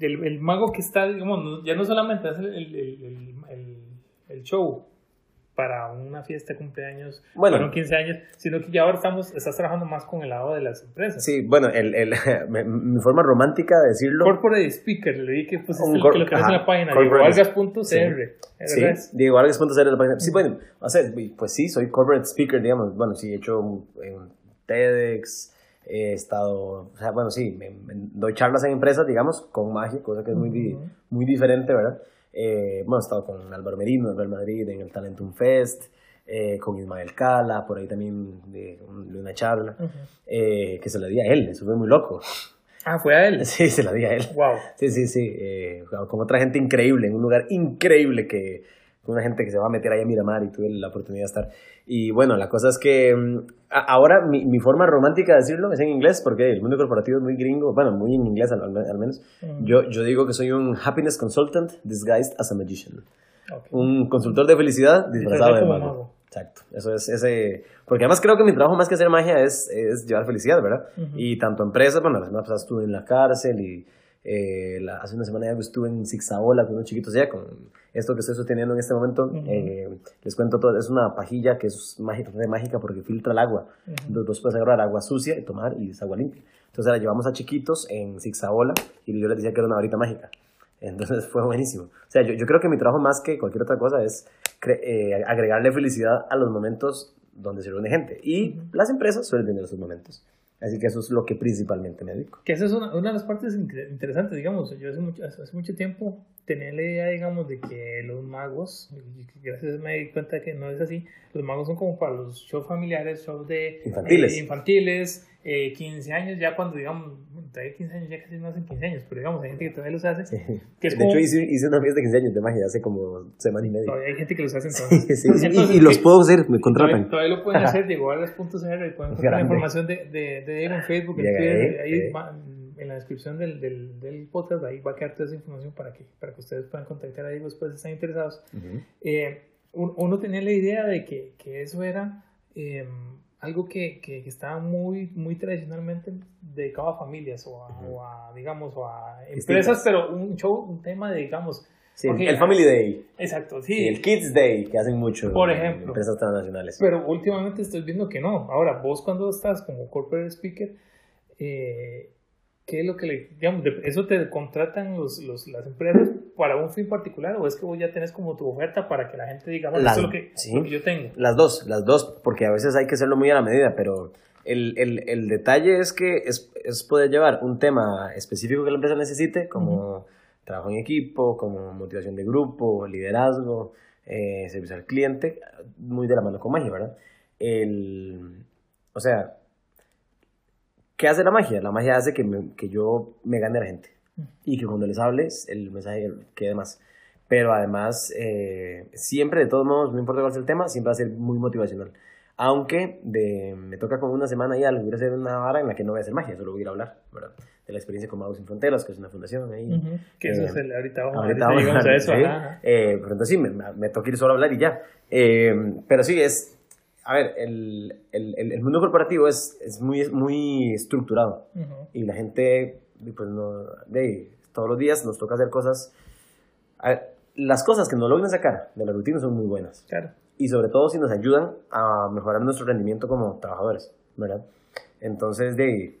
el, mago que está, digamos, ya no solamente hace el, el, el, show para una fiesta de cumpleaños, bueno, para 15 años, sino que ya ahora estamos, estás trabajando más con el lado de las empresas. Sí, bueno, el, el, mi forma romántica de decirlo. Corporate Speaker, le dije que, pues, es el, que lo que en la página, diegoalgas.cr. Sí, sí diegoalgas.cr la página. Sí, bueno, o sea, pues sí, soy corporate speaker, digamos, bueno, sí, he hecho un, TEDx, he estado, o sea, bueno, sí, me, doy charlas en empresas, digamos, con magia, cosa que es muy, muy diferente, ¿verdad? Eh, bueno, he estado con Álvaro Merino, en Real Madrid, en el Talentum Fest, eh, con Ismael Cala, por ahí también de, una charla, eh, que se la di a él, eso fue muy loco. Ah, fue a él. Sí, se la di a él. Wow. Sí, sí, sí. con otra gente increíble, en un lugar increíble que, una gente que se va a meter ahí a Miramar y tuve la oportunidad de estar. Y bueno, la cosa es que mm, ahora mi, mi, forma romántica de decirlo es en inglés, porque el mundo corporativo es muy gringo, bueno, muy en inglés al, menos. Mm. Yo, yo digo que soy un happiness consultant disguised as a magician. Un consultor de felicidad disfrazado de mago. Exacto, eso es ese, porque además creo que mi trabajo más que hacer magia es, es llevar felicidad, ¿verdad? Y tanto empresas, bueno, la semana pasada estuve en la cárcel y eh, la, hace una semana ya estuve en Zigzagola con unos chiquitos ya, con esto que estoy sosteniendo en este momento. Eh, les cuento todo, es una pajilla que es mágica, mágica porque filtra el agua. Entonces vos puedes agarrar agua sucia y tomar y es agua limpia. Entonces la llevamos a chiquitos en Zigzagola y yo les decía que era una varita mágica. Entonces fue buenísimo. O sea, yo, yo creo que mi trabajo más que cualquier otra cosa es eh, agregarle felicidad a los momentos donde se reúne gente. Y las empresas suelen tener esos momentos. Así que eso es lo que principalmente me dedico. Que esa es una, una de las partes interesantes, digamos. Yo hace mucho, hace mucho tiempo tenía la idea, digamos, de que los magos, gracias me di cuenta que no es así, los magos son como para los shows familiares, shows de infantiles, eh, infantiles eh, 15 años, ya cuando, digamos, todavía 15 años ya casi no hacen 15 años, pero digamos, hay gente que todavía los hace. de hecho, hice, hice, una fiesta de 15 años de magia hace como semana y media. Todavía hay gente que los hace entonces. sí, entonces y, los puedo hacer, me contratan. Todavía, lo pueden hacer, digo, y pueden encontrar la información de, de, de en Facebook, en Twitter, ahí en la descripción del, del, del, podcast, ahí va a quedar toda esa información para que, para que ustedes puedan contactar a Diego después si están interesados. eh, uno tenía la idea de que, que eso era eh, algo que, que, estaba muy, muy tradicionalmente dedicado a familias o a, digamos, o a empresas, pero un show, un tema de, digamos, Sí, el Family Day. Exacto, sí. el Kids Day, que hacen mucho Por ejemplo, en empresas transnacionales. Pero últimamente estoy viendo que no. Ahora, vos cuando estás como corporate speaker, eh, ¿qué es lo que le, digamos, eso te contratan los, los, las empresas para un fin particular o es que vos ya tenés como tu oferta para que la gente diga, bueno, eso es lo que, yo tengo? Las dos, las dos, porque a veces hay que hacerlo muy a la medida, pero el, el, el detalle es que es, es, poder llevar un tema específico que la empresa necesite, como trabajo en equipo, como motivación de grupo, liderazgo, eh, servicio al cliente, muy de la mano con magia, ¿verdad? El, o sea, ¿Qué hace la magia? La magia hace que, que yo me gane a la gente y que cuando les hables el mensaje quede más. Pero además, eh, siempre, de todos modos, no importa cuál sea el tema, siempre va a ser muy motivacional. Aunque de, me toca como una semana ya, voy a hacer una hora en la que no voy a hacer magia, solo voy a ir a hablar, ¿verdad? De la experiencia con Magos Sin Fronteras, que es una fundación ahí. Que eso es el, ahorita vamos, ahorita vamos a eso. ¿sí? Eh, pero entonces sí, me, me, toca ir solo a hablar y ya. Eh, pero sí, es, a ver, el, el, el, mundo corporativo es, es muy, muy estructurado y la gente, pues no, de, todos los días nos toca hacer cosas. A ver, las cosas que nos logran sacar de la rutina son muy buenas. Claro y sobre todo si nos ayudan a mejorar nuestro rendimiento como trabajadores, ¿verdad? Entonces, de,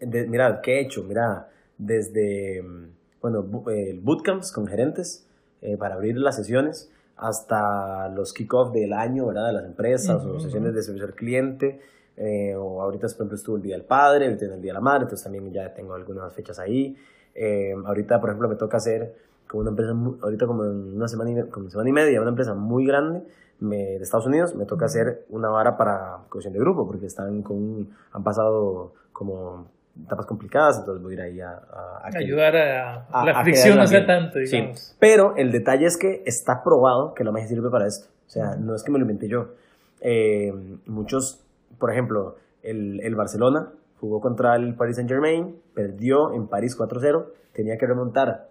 de mira, ¿qué he hecho? Mira, desde, bueno, el bootcamps con gerentes eh, para abrir las sesiones hasta los kickoffs del año, ¿verdad? De las empresas o sesiones de servicio al cliente. Eh, o ahorita, por ejemplo, estuvo el Día del Padre, el Día de la Madre, entonces también ya tengo algunas fechas ahí. Eh, ahorita, por ejemplo, me toca hacer como una empresa, ahorita como en una semana y, como semana y media, una empresa muy grande me, de Estados Unidos, me toca hacer una vara para cohesión de grupo, porque están con, han pasado como etapas complicadas, entonces voy a ir ahí a... a, ayudar a, la fricción no sea tanto, digamos. Sí. Pero el detalle es que está probado que la magia sirve para esto. O sea, no es que me lo inventé yo. Eh, muchos, por ejemplo, el, el Barcelona jugó contra el Paris Saint Germain, perdió en París 4-0, tenía que remontar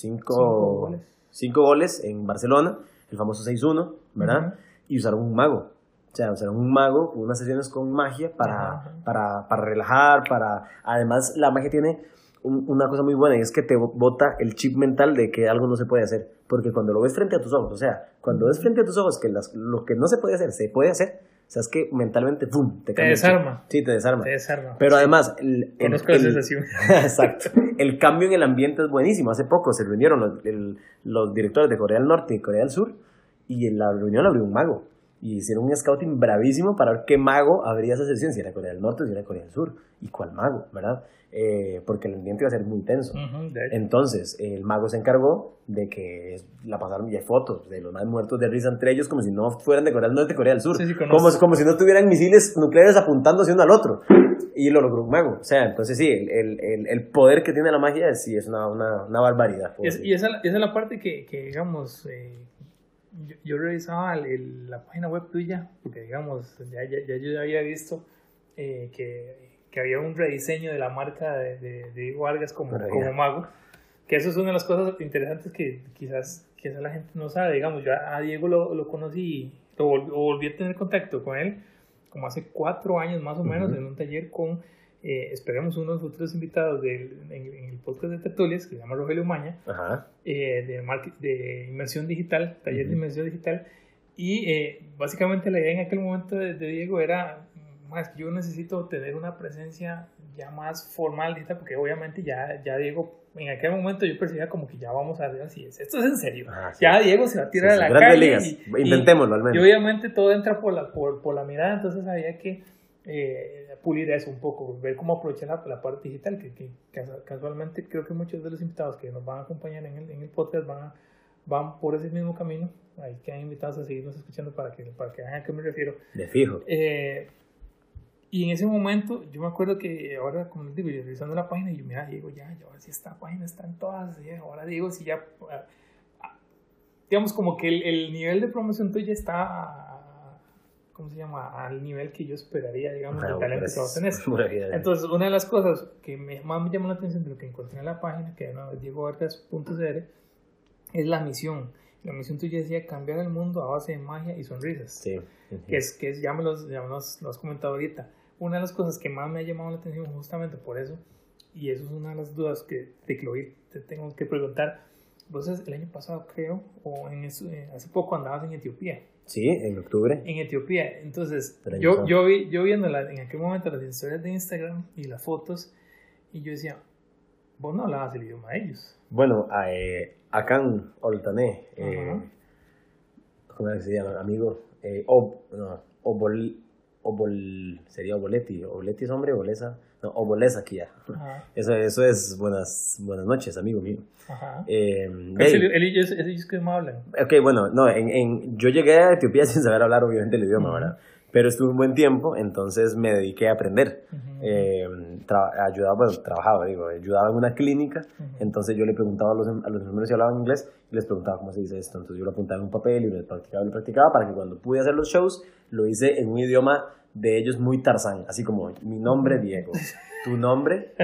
cinco, goles. cinco goles en Barcelona, el famoso 6-1, ¿verdad? Y usaron un mago. O sea, un mago, unas sesiones con magia para, para, para relajar, para... Además, la magia tiene una cosa muy buena y es que te bota el chip mental de que algo no se puede hacer. Porque cuando lo ves frente a tus ojos, o sea, cuando ves frente a tus ojos que las, lo que no se puede hacer, se puede hacer, o sea, es que mentalmente, ¡pum! Te, te desarma. Sí, te desarma. Te desarma. Pero además, el, el, el exacto. El cambio en el ambiente es buenísimo. Hace poco se reunieron los, los directores de Corea del Norte y Corea del Sur y en la reunión abrió un mago. Y hicieron un scouting bravísimo para ver qué mago habría esa sesión, si era Corea del Norte o si era Corea del Sur, y cuál mago, ¿verdad? Eh, porque el ambiente iba a ser muy tenso. Entonces, el mago se encargó de que la pasaron ya fotos de los más muertos de risa entre ellos, como si no fueran de Corea del Norte y Corea del Sur. como, como si no tuvieran misiles nucleares apuntándose uno al otro. Y lo logró un mago. O sea, entonces sí, el, el, el poder que tiene la magia sí es una, una, una barbaridad. y esa, esa, es la parte que, que digamos, eh, yo, yo, revisaba el, la página web tuya, porque digamos, ya, ya, ya yo había visto eh, que que había un rediseño de la marca de, de, Diego Vargas como, como mago. Que eso es una de las cosas interesantes que quizás, quizás la gente no sabe. Digamos, yo a Diego lo, lo conocí, lo volví, a tener contacto con él como hace cuatro años más o menos en un taller con, eh, esperemos, uno de los futuros invitados del, en, el podcast de Tertulias, que se llama Rogelio Maña, eh, de, de inmersión digital, taller de inmersión digital. Y eh, básicamente la idea en aquel momento de, de Diego era más yo necesito tener una presencia ya más formal, porque obviamente ya, ya Diego, en aquel momento yo percibía como que ya vamos a ver si es, esto es en serio. Ah, ya Diego se va a tirar a la calle. Intentémoslo al menos. Y obviamente todo entra por la, por, por la mirada, entonces había que eh, pulir eso un poco, ver cómo aprovechar la, la parte digital, que, que, casualmente creo que muchos de los invitados que nos van a acompañar en el, en el podcast van, van por ese mismo camino. Hay que invitados a seguirnos escuchando para que, para que vean a qué me refiero. De fijo. Eh, y en ese momento, yo me acuerdo que ahora, como digo, yo revisando la página, y yo, mira, digo, ya, ya, si esta página está en todas, ahora digo, si ya, ah, digamos, como que el, el, nivel de promoción tuya está, ¿cómo se llama? Al nivel que yo esperaría, digamos, el talento que vas a tener. Entonces, una de las cosas que me, más me llamó la atención de lo que encontré en la página, que no, es diegovargas.cr, es la misión. La misión tuya decía cambiar el mundo a base de magia y sonrisas. Sí. Que es, que es, ya me los, ya me los, los comentado ahorita una de las cosas que más me ha llamado la atención justamente por eso, y eso es una de las dudas que te, te tengo que preguntar. Vos el año pasado creo, o en eh, hace poco andabas en Etiopía. Sí, en octubre. En Etiopía. Entonces, yo, yo, vi, yo viendo en aquel momento las historias de Instagram y las fotos, y yo decía, vos no hablabas el idioma de ellos. Bueno, eh, Akan Oltané, eh, ¿cómo se llama? Amigo, eh, Ob, no, Obol, Obol, sería Oboletti. Oboletti es hombre, Obolesa. No, Obolesa aquí ya. Eso, eso es buenas, buenas noches, amigo mío. Ajá. Eh, ellos, ellos que me hablan. Ok, bueno, no, en, en, yo llegué a Etiopía sin saber hablar obviamente el idioma, ¿verdad? pero estuve un buen tiempo, entonces me dediqué a aprender. Eh, ayudaba, bueno, trabajaba, digo, ayudaba en una clínica, entonces yo le preguntaba a los, a los enfermeros si hablaban inglés y les preguntaba cómo se dice esto. Entonces yo lo apuntaba en un papel y lo practicaba y lo practicaba para que cuando pude hacer los shows lo hice en un idioma de ellos muy tarzán, así como mi nombre Diego, tu nombre,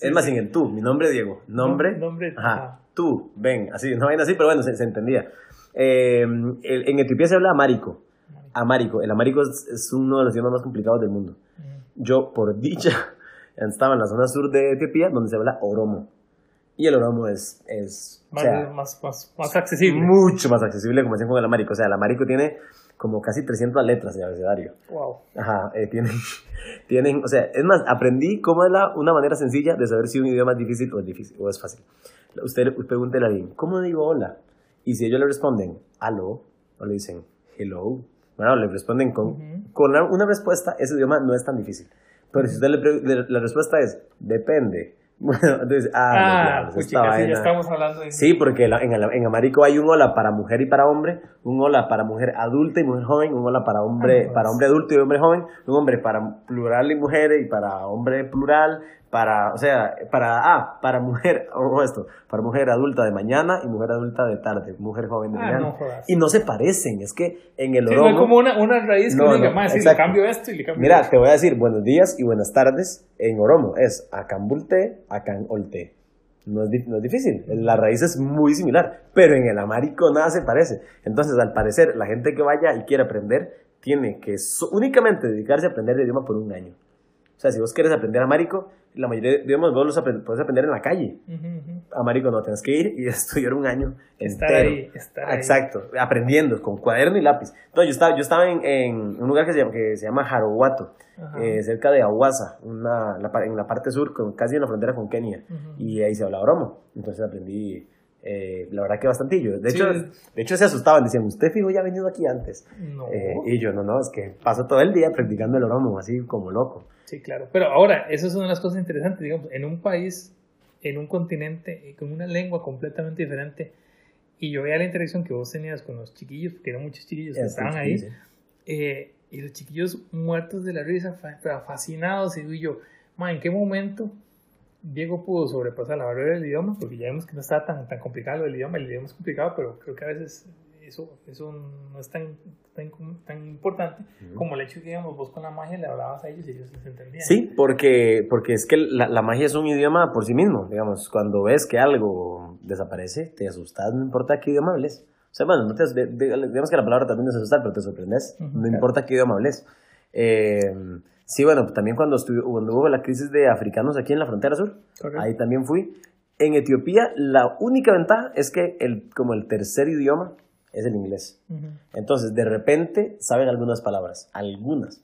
es más sin el tú, mi nombre Diego, nombre, nombre ajá, tú, ven, así, no ven así, pero bueno, se, se entendía. Eh, en Etiopía se habla amárico, amárico, el amárico es, uno de los idiomas más complicados del mundo. Yo, por dicha, estaba en la zona sur de Etiopía, donde se habla oromo. Y el oromo es, es más, más, más, accesible. Mucho más accesible, como decían con el amárico. O sea, el amárico tiene como casi 300 letras de abecedario. Wow. Ajá, eh, tienen, tienen, o sea, es más, aprendí cómo es la, una manera sencilla de saber si un idioma es difícil o es difícil, o es fácil. Usted, pregúntele a alguien, ¿cómo digo hola? Y si ellos le responden, aló, o le dicen, hello, bueno, le responden con, con una respuesta, ese idioma no es tan difícil. Pero si usted le, la respuesta es, depende, Bueno, entonces, ah, ah pues ya estamos hablando de Sí, porque en, en Américo hay un hola para mujer y para hombre, un hola para mujer adulta y mujer joven, un hola para hombre, para hombre adulto y hombre joven, un hombre para plural y mujer y para hombre plural, para, o sea, para, ah, para mujer, o esto, para mujer adulta de mañana y mujer adulta de tarde, mujer joven de ah, mañana. y no se parecen, es que en el oromo... no como una, una raíz que no, diga, más, si le cambio esto y le cambio Mira, te voy a decir buenos días y buenas tardes en oromo, es akambulte, olte. No es, no es difícil, la raíz es muy similar, pero en el amárico nada se parece. Entonces, al parecer, la gente que vaya y quiere aprender, tiene que únicamente dedicarse a aprender el idioma por un año. O sea, si vos quieres aprender amárico, la mayoría de idiomas vos los puedes aprender en la calle. Amárico no, tienes que ir y estudiar un año estar Ahí, estar Exacto, aprendiendo con cuaderno y lápiz. Entonces, yo estaba, yo estaba en, en un lugar que se llama, que se llama Harowato, eh, cerca de Awasa, una, en la parte sur, casi en la frontera con Kenia, y ahí se habla oromo. Entonces aprendí eh, la verdad que bastantillo. De hecho, de hecho se asustaban, decían, usted fijo ya ha venido aquí antes. Eh, y yo, no, no, es que paso todo el día practicando el oromo, así como loco. Sí, claro. Pero ahora, eso es una de las cosas interesantes, digamos, en un país, en un continente, con una lengua completamente diferente, y yo veía la interacción que vos tenías con los chiquillos, porque eran muchos chiquillos que estaban ahí, eh, y los chiquillos muertos de la risa, fascinados, y yo, ¿en qué momento Diego pudo sobrepasar la barrera del idioma, porque ya vemos que no está tan, tan complicado el idioma, el idioma es complicado, pero creo que a veces eso, eso no es tan, tan, tan importante como el hecho de que, digamos, vos con la magia le hablabas a ellos y ellos les entendían. Sí, porque, porque es que la, la, magia es un idioma por sí mismo, digamos, cuando ves que algo desaparece, te asustas, no importa qué idioma hables. O sea, bueno, no te, digamos que la palabra también es asustar, pero te sorprendes, no importa qué idioma hables. Eh, Sí, bueno, también cuando, cuando hubo la crisis de africanos aquí en la frontera sur, ahí también fui. En Etiopía, la única ventaja es que el, como el tercer idioma es el inglés. Entonces, de repente, saben algunas palabras, algunas,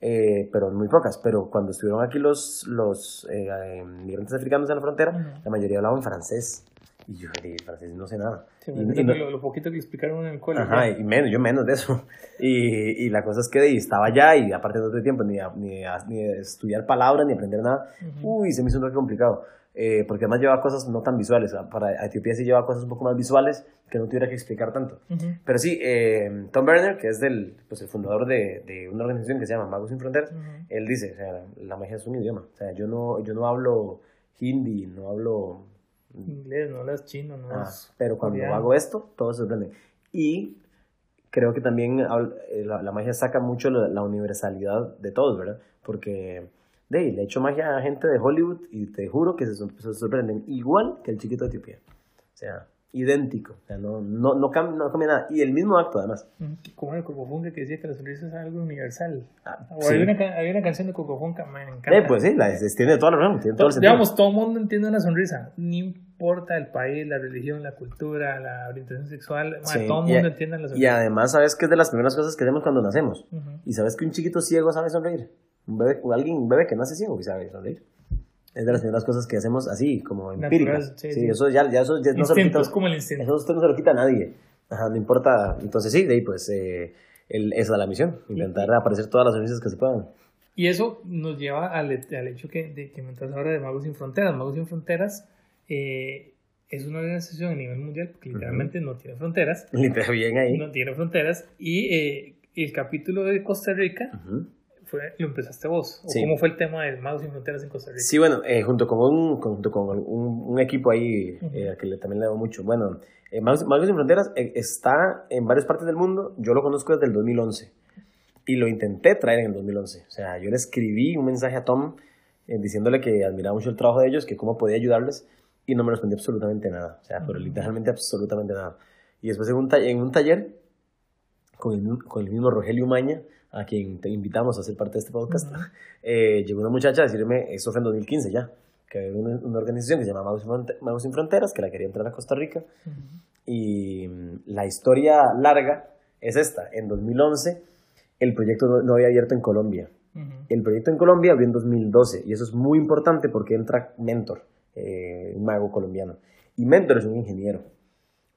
eh, pero muy pocas. Pero cuando estuvieron aquí los, los eh, migrantes africanos en la frontera, la mayoría hablaban francés. Y yo de francés no sé nada. y, lo, poquito que explicaron en el colegio. Ajá, y menos, yo menos de eso. Y, y la cosa es que estaba allá y aparte no tuve tiempo ni, ni, ni estudiar palabras ni aprender nada. Uy, se me hizo un poco complicado. Eh, porque además llevaba cosas no tan visuales. Para Etiopía sí llevaba cosas un poco más visuales que no tuviera que explicar tanto. Pero sí, eh, Tom Berner, que es del, pues, el fundador de, de, una organización que se llama Magos Sin Fronteras, él dice, o sea, la magia es un idioma. O sea, yo no, yo no hablo hindi, no hablo Inglés, no hablas chino, no ah, Pero cuando hago esto, todo se sorprende. Y creo que también eh, la, magia saca mucho la, universalidad de todos, ¿verdad? Porque de ahí, le he hecho magia a gente de Hollywood y te juro que se, se sorprenden igual que el chiquito de Etiopía. O sea, idéntico, o sea, no, no, no, cambia, no cambia nada. Y el mismo acto, además. Como el Cocofunca que decía que la sonrisa es algo universal. Ah, o había, una, había, una, canción de Cocofunca, me encanta. Eh, pues sí, la, tiene toda la razón, tiene todo el sentido. Digamos, todo el mundo entiende una sonrisa, no importa el país, la religión, la cultura, la orientación sexual, todo el mundo entiende la sonrisa. Y además, ¿sabes qué es de las primeras cosas que hacemos cuando nacemos? Y sabes que un chiquito ciego sabe sonreír. Un bebé, alguien, un bebé que nace ciego y sabe sonreír. Es de las primeras cosas que hacemos así, como empíricas. Sí, eso ya, ya eso ya no se lo quita. como el instinto. Eso usted no se lo quita a nadie. Ajá, no importa. Entonces sí, de ahí pues eh, el, esa es la misión, intentar aparecer todas las servicios que se puedan. Y eso nos lleva al, al hecho que, de, que mientras ahora de Magos Sin Fronteras, Magos Sin Fronteras eh, es una organización a nivel mundial porque literalmente no tiene fronteras. Literalmente bien ahí. No tiene fronteras y eh, Y el capítulo de Costa Rica fue, lo empezaste vos. ¿O ¿Cómo fue el tema de Magos Sin Fronteras en Costa Rica? Sí, bueno, eh, junto con un, junto con un, un equipo ahí eh, que le, también le debo mucho. Bueno, eh, Magos, Sin Fronteras está en varias partes del mundo. Yo lo conozco desde el 2011 y lo intenté traer en el 2011. O sea, yo le escribí un mensaje a Tom diciéndole que admiraba mucho el trabajo de ellos, que cómo podía ayudarles y no me respondió absolutamente nada. O sea, pero literalmente absolutamente nada. Y después en un, en un taller con el, con el mismo Rogelio Maña, a quien te invitamos a ser parte de este podcast, eh, llegó una muchacha a decirme, eso fue en 2015 ya, que había una, organización que se llama Magos Sin Fronteras, que la quería entrar a Costa Rica. Y mm, la historia larga es esta. En 2011 el proyecto no, había abierto en Colombia. El proyecto en Colombia abrió en 2012 y eso es muy importante porque entra Mentor, eh, un mago colombiano. Y Mentor es un ingeniero.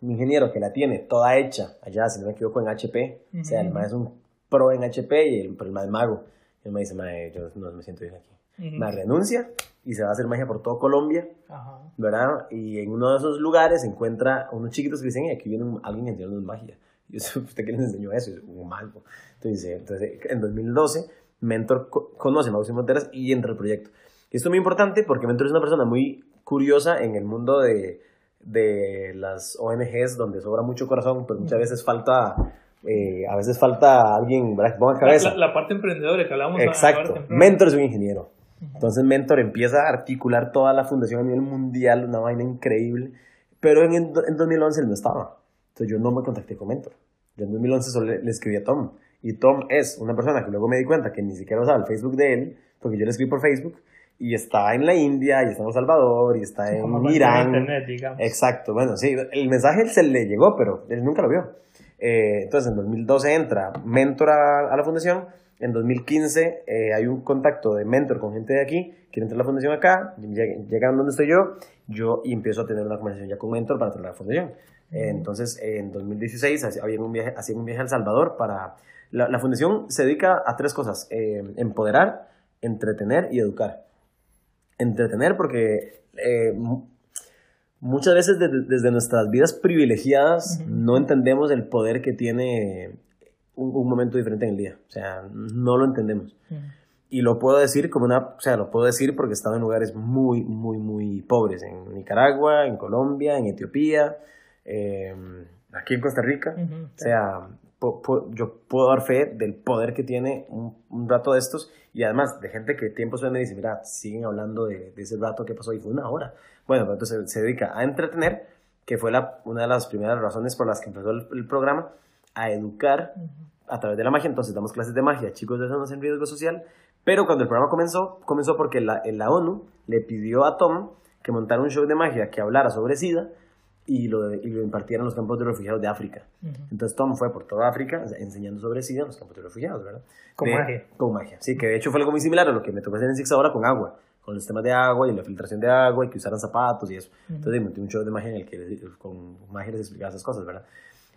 Un ingeniero que la tiene toda hecha allá, si no me equivoco, en HP. O sea, mago es un pro en HP y el, el mago. Y él me dice, yo no me siento bien aquí. Me renuncia y se va a hacer magia por todo Colombia, ¿verdad? Y en uno de esos lugares encuentra a unos chiquitos que dicen, aquí viene alguien enseñándonos magia. Y yo, ¿usted qué les enseñó eso? Y un mago. Entonces, entonces, en 2012, Mentor conoce a Magos Sin Fronteras y entra al proyecto. Y esto es muy importante porque Mentor es una persona muy curiosa en el mundo de, de las ONGs donde sobra mucho corazón, pues muchas veces falta eh, a veces falta alguien que ponga cabeza. La, parte emprendedora que hablamos. Exacto. Mentor es un ingeniero. Entonces Mentor empieza a articular toda la fundación a nivel mundial, una vaina increíble. Pero en, en 2011 él no estaba. Entonces yo no me contacté con Mentor. Yo en 2011 solo le, escribí a Tom. Y Tom es una persona que luego me di cuenta que ni siquiera usaba el Facebook de él, porque yo le escribí por Facebook. Y está en la India, y está en El Salvador, y está en Irán. Exacto, bueno, sí, el mensaje se le llegó, pero él nunca lo vio. Eh, entonces, en 2012 entra Mentor a, la fundación. En 2015 eh, hay un contacto de Mentor con gente de aquí, quiere entrar a la fundación acá, llegan donde estoy yo, yo empiezo a tener una conversación ya con Mentor para entrar a la fundación. entonces, en 2016 había un viaje, hacía un viaje a El Salvador para... La, fundación se dedica a tres cosas, eh, empoderar, entretener y educar. Entretener porque muchas veces desde, nuestras vidas privilegiadas no entendemos el poder que tiene un, momento diferente en el día. O sea, no lo entendemos. Y lo puedo decir como una, o sea, lo puedo decir porque he estado en lugares muy, muy, muy pobres, en Nicaragua, en Colombia, en Etiopía, em, aquí en Costa Rica. O sea, yo puedo dar fe del poder que tiene un, rato de estos y además de gente que tiempo suena y dice, mira, siguen hablando de, ese rato que pasó y fue una hora. Bueno, entonces se dedica a entretener, que fue la, una de las primeras razones por las que empezó el, programa, a educar a través de la magia. Entonces damos clases de magia chicos de zonas en riesgo social, pero cuando el programa comenzó, comenzó porque la, la ONU le pidió a Tom que montara un show de magia que hablara sobre SIDA, y lo, y lo impartieron en los campos de refugiados de África. Entonces Tom fue por toda África enseñando sobre SIDA en los campos de refugiados, ¿verdad? Con magia. Con magia, sí, que de hecho fue algo muy similar a lo que me tocó hacer en Six ahora con agua, con los temas de agua y la filtración de agua y que usaran zapatos y eso. Entonces monté un show de magia en el que con magia les explicaba esas cosas, ¿verdad?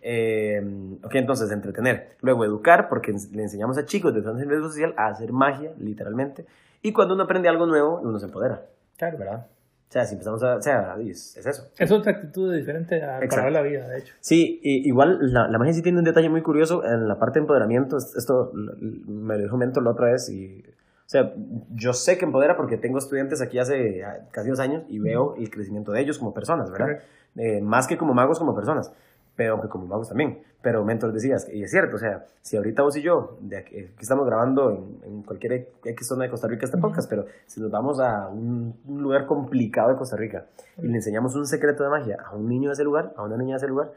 Eh, ok, entonces entretener. Luego educar, porque le enseñamos a chicos de en riesgo social a hacer magia, literalmente. Y cuando uno aprende algo nuevo, uno se empodera. Claro. ¿Verdad? O sea, si empezamos a... O sea, es, eso. Es otra actitud diferente a para la vida, de hecho. Sí, y, igual la, la, magia sí tiene un detalle muy curioso en la parte de empoderamiento. Esto me lo dijo Mentor la otra vez y... O sea, yo sé que empodera porque tengo estudiantes aquí hace casi dos años y veo el crecimiento de ellos como personas, ¿verdad? Eh, más que como magos, como personas pero aunque como magos también. Pero Mentor decías, y es cierto, o sea, si ahorita vos y yo, de aquí, estamos grabando en, cualquier X zona de Costa Rica este podcast, pero si nos vamos a un, lugar complicado de Costa Rica y le enseñamos un secreto de magia a un niño de ese lugar, a una niña de ese lugar,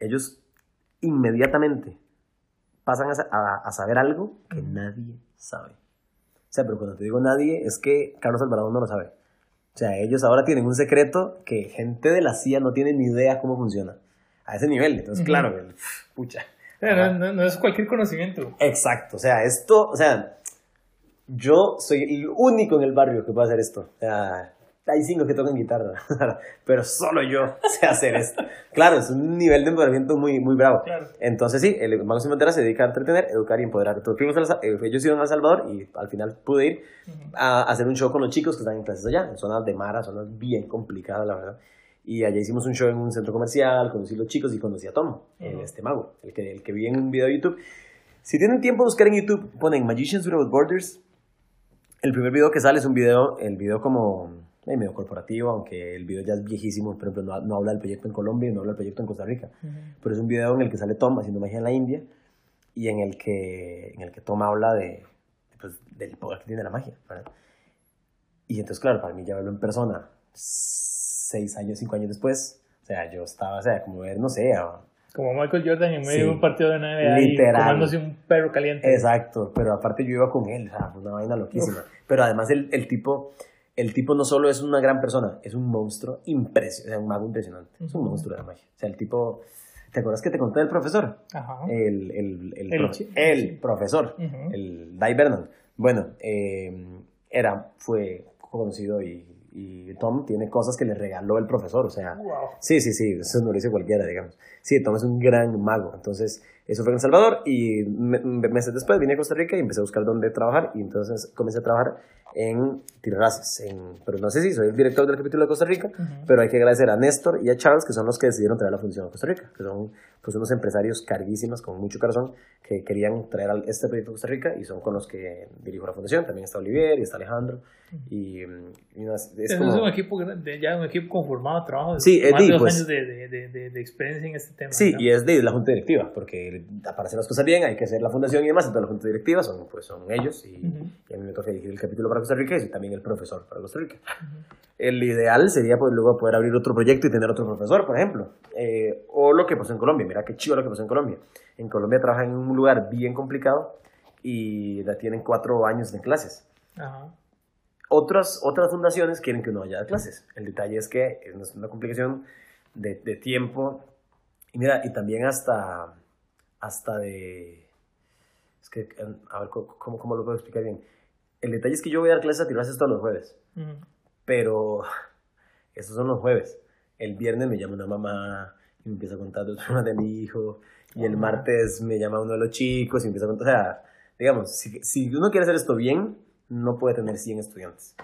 ellos inmediatamente pasan a, a, saber algo que nadie sabe. O sea, pero cuando te digo nadie, es que Carlos Alvarado no lo sabe. O sea, ellos ahora tienen un secreto que gente de la CIA no tiene ni idea cómo funciona a ese nivel. Entonces, claro, pucha. no, es cualquier conocimiento. Exacto, o sea, esto, o sea, yo soy el único en el barrio que puede hacer esto. O sea, hay cinco que tocan guitarra, pero solo yo sé hacer esto. Claro, es un nivel de empoderamiento muy, muy bravo. Entonces, sí, el Mago Sin se dedica a entretener, educar y empoderar. Entonces, fuimos a, eh, ellos iban a El Salvador y al final pude ir a hacer un show con los chicos que están en clases allá, en zonas de Mara, zonas bien complicadas, la verdad. Y allá hicimos un show en un centro comercial, conocí a los chicos y conocí a Tom, este mago, el que, el que vi en un video de YouTube. Si tienen tiempo, buscar en YouTube, ponen Magicians Without Borders. El primer video que sale es un video, el video como eh, medio corporativo, aunque el video ya es viejísimo, por ejemplo, no, no habla del proyecto en Colombia y no habla del proyecto en Costa Rica. Pero es un video en el que sale Tom haciendo magia en la India y en el que, en el que Tom habla de, pues, del poder que tiene la magia. ¿verdad? Y entonces, claro, para mí ya verlo en persona, seis años, cinco años después, o sea, yo estaba, o sea, como ver, no sé, a- Como Michael Jordan en medio Sí. de un partido de NBA y Literal. comándose un perro caliente. Exacto, pero aparte yo iba con él, o sea, fue una vaina loquísima. Pero además el, el tipo, el tipo no solo es una gran persona, es un monstruo impresionante, o sea, un mago impresionante. Es un monstruo de la magia. O sea, el tipo, ¿te acuerdas que te conté del profesor? Ajá. El, el, el, El profe- chi- el sí. profesor, el Dai Vernon. Bueno, eh, era, fue conocido y, y Tom tiene cosas que le regaló el profesor, o sea, Wow. Sí, sí, sí, eso no lo dice cualquiera, digamos. Sí, Tom es un gran mago. Entonces, eso fue en El Salvador y me- me- meses después vine a Costa Rica y empecé a buscar dónde trabajar y entonces comencé a trabajar en Tirraces. En, pero no sé si soy el director del capítulo de Costa Rica, Ujú. pero hay que agradecer a Néstor y a Charles, que son los que decidieron traer la función a Costa Rica, que son pues unos empresarios carguísimos con mucho corazón que querían traer este proyecto a Costa Rica y son con los que dirijo la fundación. También está Olivier y está Alejandro. Y, y no, es, es como- es un equipo grande, ya un equipo conformado de trabajo. Sí, más Eddie, de dos pues. años de, de, de, de- de experiencia en este tema. Sí, ¿no? y es de la junta directiva, porque para hacer las cosas bien hay que hacer la fundación y demás, entonces la junta directiva son, pues, son ellos y, Ujú. y a mí me toca dirigir el capítulo para Costa Rica y también el profesor para Costa Rica. El ideal sería pues, luego poder abrir otro proyecto y tener otro profesor, por ejemplo. Eh, o lo que pasó en Colombia, mira qué chido lo que pasó en Colombia. En Colombia trabajan en un lugar bien complicado y la tienen cuatro años de clases. Ajá. Otras, otras fundaciones quieren que uno vaya a clases. El detalle es que es una complicación de, de tiempo y mira, y también hasta, hasta de... Es que, a ver, ¿cómo, cómo lo puedo explicar bien? El detalle es que yo voy a dar clases a tirarse todos los jueves, Ujú. pero esos son los jueves. El viernes me llama una mamá y me empieza a contar los problemas de mi hijo, y el martes me llama uno de los chicos y empieza a contar, o sea, digamos, si, si uno quiere hacer esto bien, no puede tener 100 estudiantes.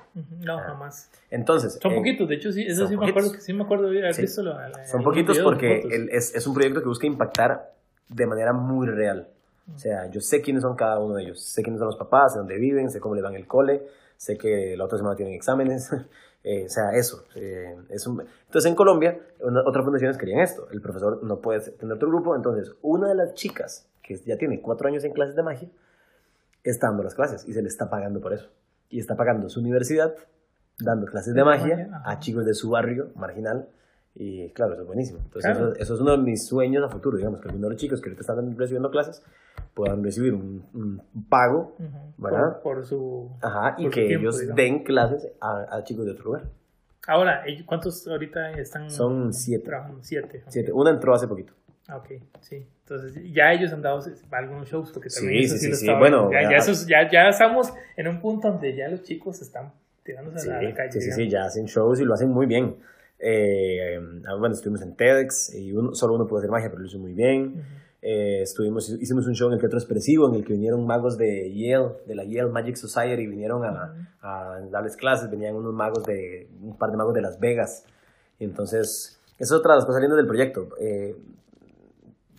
No, Ah. jamás. Entonces, Son eh, poquitos, de hecho, sí, eso sí me acuerdo sí me acuerdo de haber Sí. visto la- la- Son poquitos porque el- es, es un proyecto que busca impactar de manera muy real. O sea, yo sé quiénes son cada uno de ellos. Sé quiénes son los papás, sé dónde viven, sé cómo le van el cole, sé que la otra semana tienen exámenes. Eh, o sea, eso. eh, es un- Entonces, en Colombia, una- otras fundaciones querían esto. El profesor no puede tener otro grupo. Entonces, una de las chicas, que ya tiene cuatro años en clases de magia, está dando las clases y se le está pagando por eso. Y está pagando su universidad, dando clases de De magia a chicos de su barrio marginal. Y claro, eso es buenísimo. Entonces, Claro. eso, eso es uno de mis sueños a futuro, digamos, que algunos de los chicos que ahorita están recibiendo clases puedan recibir un, un pago, Ujú. ¿verdad? Por, por su. ajá, y Por su que tiempo, ellos digamos. den clases a, a chicos de otro lugar. Ahora, ¿y ¿cuántos ahorita están Son siete. trabajando? Siete. ok. Siete. Una entró hace poquito. Ah, Ok, sí. Entonces, ya ellos han dado algunos shows porque también Sí, eso sí, lo sí, sí. estaba Bueno, ya, ya- esos- ya, ya estamos en un punto donde ya los chicos están tirándose Sí, a la calle. sí, sí, sí, ya hacen shows y lo hacen muy bien. Eh, bueno, estuvimos en TEDx y uno, solo uno puede hacer magia, pero lo hizo muy bien. Eh, estuvimos, hicimos un show en el Teatro Expresivo en el que vinieron magos de Yale, de la Yale Magic Society, vinieron a, a darles clases, venían unos magos de, un par de magos de Las Vegas. Y entonces, esa es otra de las cosas lindas del proyecto. Eh,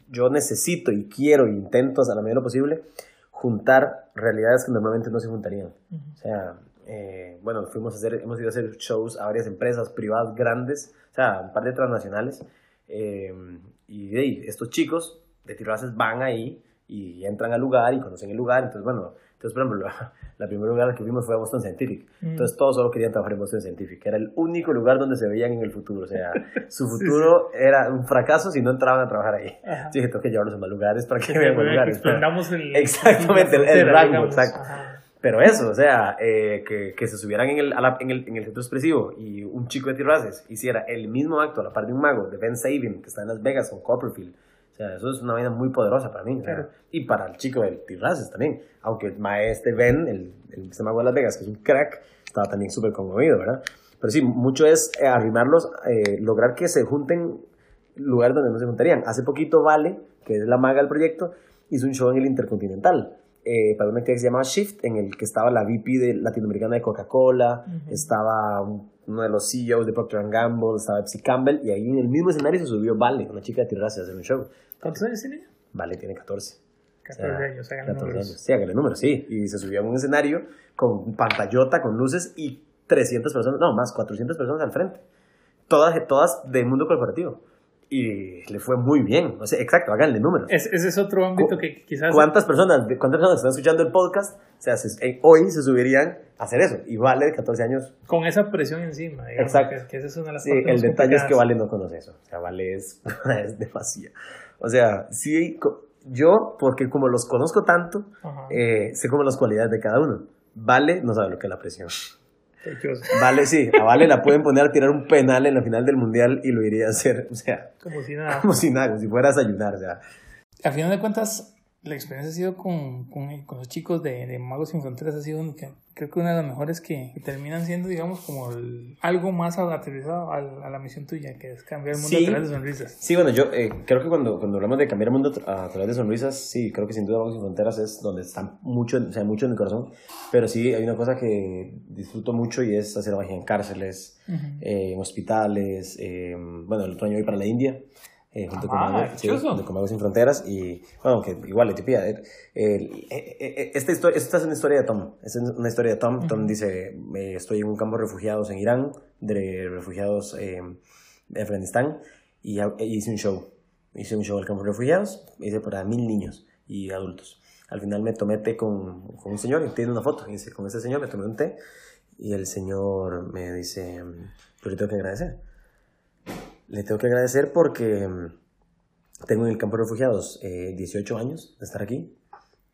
yo necesito y quiero e intento, a la medida de lo posible, juntar realidades que normalmente no se juntarían. O sea, eh, bueno, fuimos a hacer, hemos ido a hacer shows a varias empresas privadas grandes, o sea, un par de transnacionales. eh, y de ahí, estos chicos de Tirraces van ahí y entran al lugar y conocen el lugar. Entonces, bueno, entonces, por ejemplo, la, la primer lugar que fuimos fue a Boston Scientific. Mm. Entonces, todos solo querían trabajar en Boston Scientific. Era el único lugar donde se veían en el futuro. O sea, su futuro era un fracaso si no entraban a trabajar ahí. Ajá. Yo dije, tengo que llevarlos a más lugares para que Que vean más lugares. expandamos el, Exactamente, el- el frontera, rango, digamos. exacto. Ajá. Pero eso, o sea, eh, que, que se subieran en el, a la- en, el, en el centro expresivo y un chico de Tirraces hiciera el mismo acto a la par de un mago, de Ben Sabin, que está en Las Vegas con Copperfield. O sea, eso es una vaina muy poderosa para mí. Claro. y para el chico de Tirraces también. Aunque el maestro Ben, el, el mago de Las Vegas, que es un crack, estaba también súper conmovido, ¿verdad? Pero sí, mucho es eh, arrimarlos, eh, lograr que se junten lugares donde no se juntarían. Hace poquito Vale, que es la maga del proyecto, hizo un show en el Intercontinental eh, para una que se llamaba Shift, en el que estaba la VP de Latinoamericana de Coca-Cola, Ujú. estaba un- uno de los CEOs de Procter Gamble, estaba Epsi Campbell, y ahí en el mismo escenario se subió Vale, una chica de Tirrace, a hacer un show. ¿Cuántos años tiene? Vale tiene 14. 14 años, háganle 14 números. años. Sí, háganle números, sí. Y se subía a un escenario con pantallota, con luces y 300 personas, no, más, 400 personas al frente. Todas, todas del mundo corporativo. Y le fue muy bien. O sea, exacto, háganle números. Es- ese es otro ámbito que quizás... ¿Cuántas personas, cuántas personas están escuchando el podcast? O sea, se- eh, hoy se subirían a hacer eso. Y vale de 14 años. Con esa presión encima, digamos, Exacto. Que, que esa es una de las Sí, el detalle es que. Vale no conoce eso. O sea, Vale es, es demasiado. O sea, sí, yo, porque como los conozco tanto, eh, sé como las cualidades de cada uno. Vale no sabe lo que es la presión. Vale, sí, a Vale la pueden poner a tirar un penal en la final del mundial y lo iría a hacer. O sea, Como si nada. como si nada, como si fuera a desayunar. O sea, A final de cuentas, la experiencia ha sido con, con, con los chicos de, de Magos Sin Fronteras, ha sido única. Creo que una de las mejores que, que terminan siendo, digamos, como el- algo más aterrizado al- a, la misión tuya, que es cambiar el mundo Sí. a través de sonrisas. Sí, bueno, yo eh, creo que cuando, cuando hablamos de cambiar el mundo a través de sonrisas, sí, creo que sin duda Vamos Sin Fronteras es donde está mucho, o sea, mucho en mi corazón. Pero sí, hay una cosa que disfruto mucho y es hacer magia en cárceles, eh, en hospitales. eh, bueno, el otro año voy para la India. Eh, junto, con Ah, Magos, sí, junto con Magos Sin Fronteras y bueno que igual Etiopía eh, eh, eh, eh, esta historia esta es una historia de Tom es una historia de Tom. Tom dice estoy en un campo de refugiados en Irán de refugiados eh, de Afganistán y e hice un show hice un show al campo de refugiados hice para mil niños y adultos. Al final me tomé té con, con un señor y tiene una foto y dice con ese señor me tomé un té y el señor me dice yo le tengo que agradecer le tengo que agradecer porque mm, tengo en el campo de refugiados eh, 18 años de estar aquí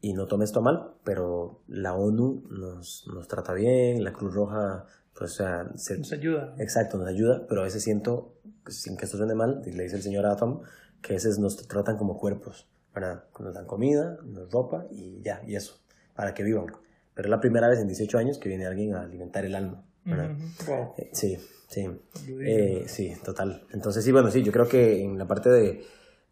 y no tome esto mal, pero la ONU nos, nos trata bien, la Cruz Roja, pues, o sea, se- Nos ayuda. exacto, nos ayuda, pero a veces siento, sin que esto suene mal, le dice el señor a Tom, que a veces nos tratan como cuerpos, ¿verdad? Nos dan comida, nos ropa y ya, y eso, para que vivan. Pero es la primera vez en 18 años que viene alguien a alimentar el alma, ¿verdad? Ujú. Wow. Eh, Sí, sí. Eh, sí, total. Entonces, sí, bueno, sí, yo creo que en la parte de,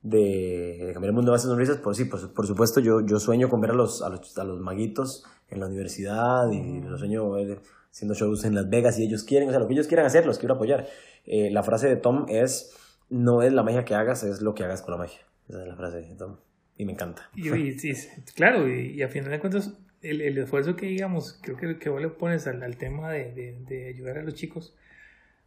de cambiar el mundo base de sonrisas, pues sí, por, por supuesto, yo, yo sueño con ver a los, a los, a los maguitos en la universidad y los sueño ver haciendo shows en Las Vegas y ellos quieren, o sea, lo que ellos quieran hacer, los quiero apoyar. Eh, la frase de Tom es, no es la magia que hagas, es lo que hagas con la magia. Esa es la frase de Tom. Y me encanta. Y, claro, y, y a final de cuentas, el, el esfuerzo que digamos, creo que, que vos le pones al, al tema de, de, de ayudar a los chicos,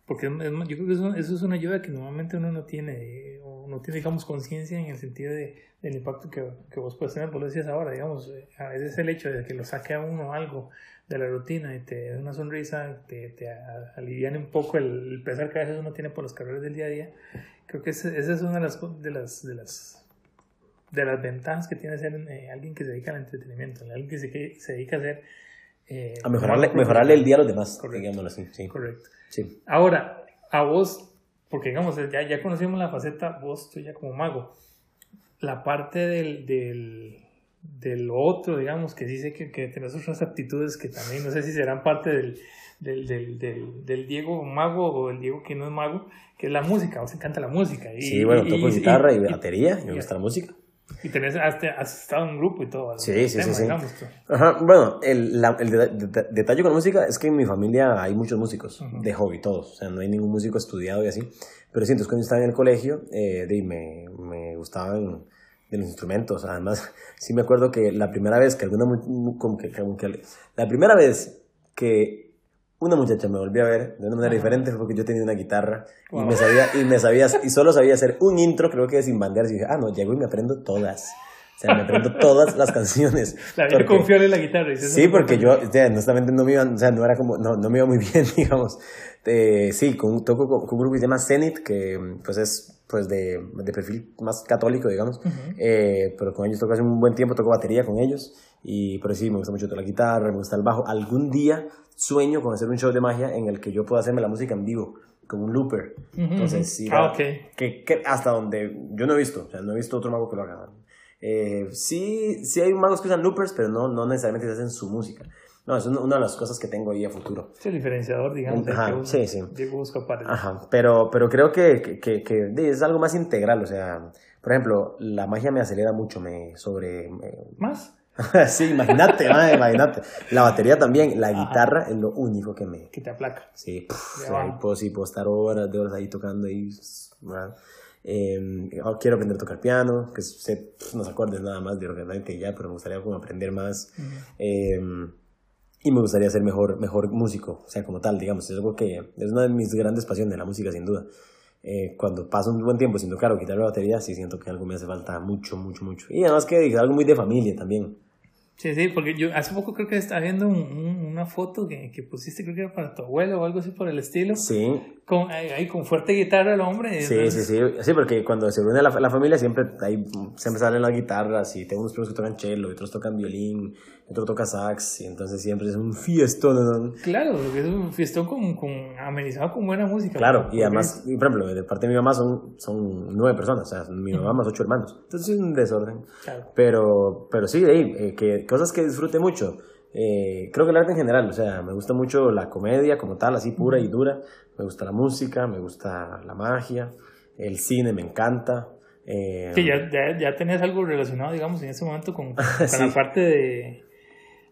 porque es- yo creo que eso, eso es una ayuda que normalmente uno no tiene, eh, o no tiene, digamos, conciencia en el sentido de, del impacto que, que vos puedes tener, vos lo decías ahora, digamos, eh, a veces el hecho de que lo saque a uno algo de la rutina y te dé una sonrisa, te, te a- aliviane un poco el, el pesar que a veces uno tiene por los carreras del día a día, creo que esa es una de las, de las, de las de las ventajas que tiene ser eh, alguien que se dedica al entretenimiento, alguien que se, que se dedica a hacer... eh, A mejorarle, el día a los demás, Correcto. digámoslo así. Sí. Correcto. sí. Ahora, a vos, porque digamos, ya, ya conocimos la faceta vos tuya como mago, la parte del, del, del otro, digamos, que dice que, que tenés otras aptitudes que también, no sé si serán parte del, del, del, del, del Diego mago o el Diego que no es mago, que es la música, a vos te encanta la música. Y, Sí, bueno, toco y- guitarra y, y- batería, y me gusta la música. Y tenés, has, has estado en un grupo y todo. Sí, sí, tema, sí, sí. Ajá, bueno, el, la- el de- de- detalle con la música es que en mi familia hay muchos músicos, Ujú. de hobby todos, o sea, no hay ningún músico estudiado y así. Pero sí, entonces cuando estaba en el colegio, eh, de, me, me gustaban de los instrumentos. Además, sí me acuerdo que la primera vez que alguna, como que, como que- la primera vez que una muchacha me volvió a ver de una manera diferente porque yo tenía una guitarra y me sabía, y me sabía, y solo sabía hacer un intro, creo que sin banderas, y dije, ah, no, llego y me aprendo todas. O sea, me aprendo todas las canciones. La Porque- confiable en la guitarra. y Sí, porque yo, o sea, honestamente no me iba, o sea, no era como, no, no me iba muy bien, digamos. Eh, sí, con, toco con, con un grupo que se llama Zenith, que pues es pues de, de perfil más católico, digamos. Eh, pero con ellos toco hace un buen tiempo, toco batería con ellos. Y, pero sí, me gusta mucho la guitarra, me gusta el bajo. Algún día sueño con hacer un show de magia en el que yo pueda hacerme la música en vivo, con un looper. Entonces, sí. Ah, la- ok. que, que hasta donde yo no he visto, o sea, no he visto otro mago que lo haga. Eh, sí, sí hay magos que usan loopers, pero no, no necesariamente se hacen su música. No, es una de las cosas que tengo ahí a futuro. Es el diferenciador, digamos, Ajá, que uno- sí, sí. Busca para Ajá, pero, pero creo que, que, que- es algo más integral, o sea, por ejemplo, la magia me acelera mucho, me sobre... me- ¿Más? sí, imagínate, imagínate. La batería también, la Ajá. guitarra es lo único que me... Que te aplaca. Sí, pff, ahí puedo, sí, puedo estar horas de horas ahí tocando ahí, oh, quiero aprender a tocar piano, que sé unos acordes nada más de que ya, pero me gustaría como aprender más. Em, y me gustaría ser mejor, mejor músico, o sea, como tal, digamos. Es algo que es una de mis grandes pasiones, la música, sin duda. Eh, cuando paso un buen tiempo sin tocar o quitar la batería, sí siento que algo me hace falta mucho, mucho, mucho. Y además que es algo muy de familia también. Sí, sí, porque yo hace poco creo que estaba viendo una foto que, que, pusiste, creo que era para tu abuelo o algo así por el estilo. Sí. Con, ahí, con fuerte guitarra el hombre. Sí, sí, sí. Sí, porque cuando se reúne la, la familia siempre, ahí, siempre salen las guitarras y tengo unos primos que tocan cello, y otros tocan violín, otro toca sax, y entonces siempre es un fiestón. Claro, es un fiestón con, con, amenizado con buena música. Claro, y además, por ejemplo, de parte de mi mamá son, son nueve personas, o sea, mi mamá más ocho hermanos. Entonces es un desorden. Claro. Pero, pero sí, eh, que cosas que disfrute mucho. Eh, creo que el arte en general, o sea, me gusta mucho la comedia como tal, así pura y dura. Me gusta la música, me gusta la magia, el cine me encanta. Eh, sí, ya, ya, ya, tenés algo relacionado, digamos, en ese momento con, con la parte de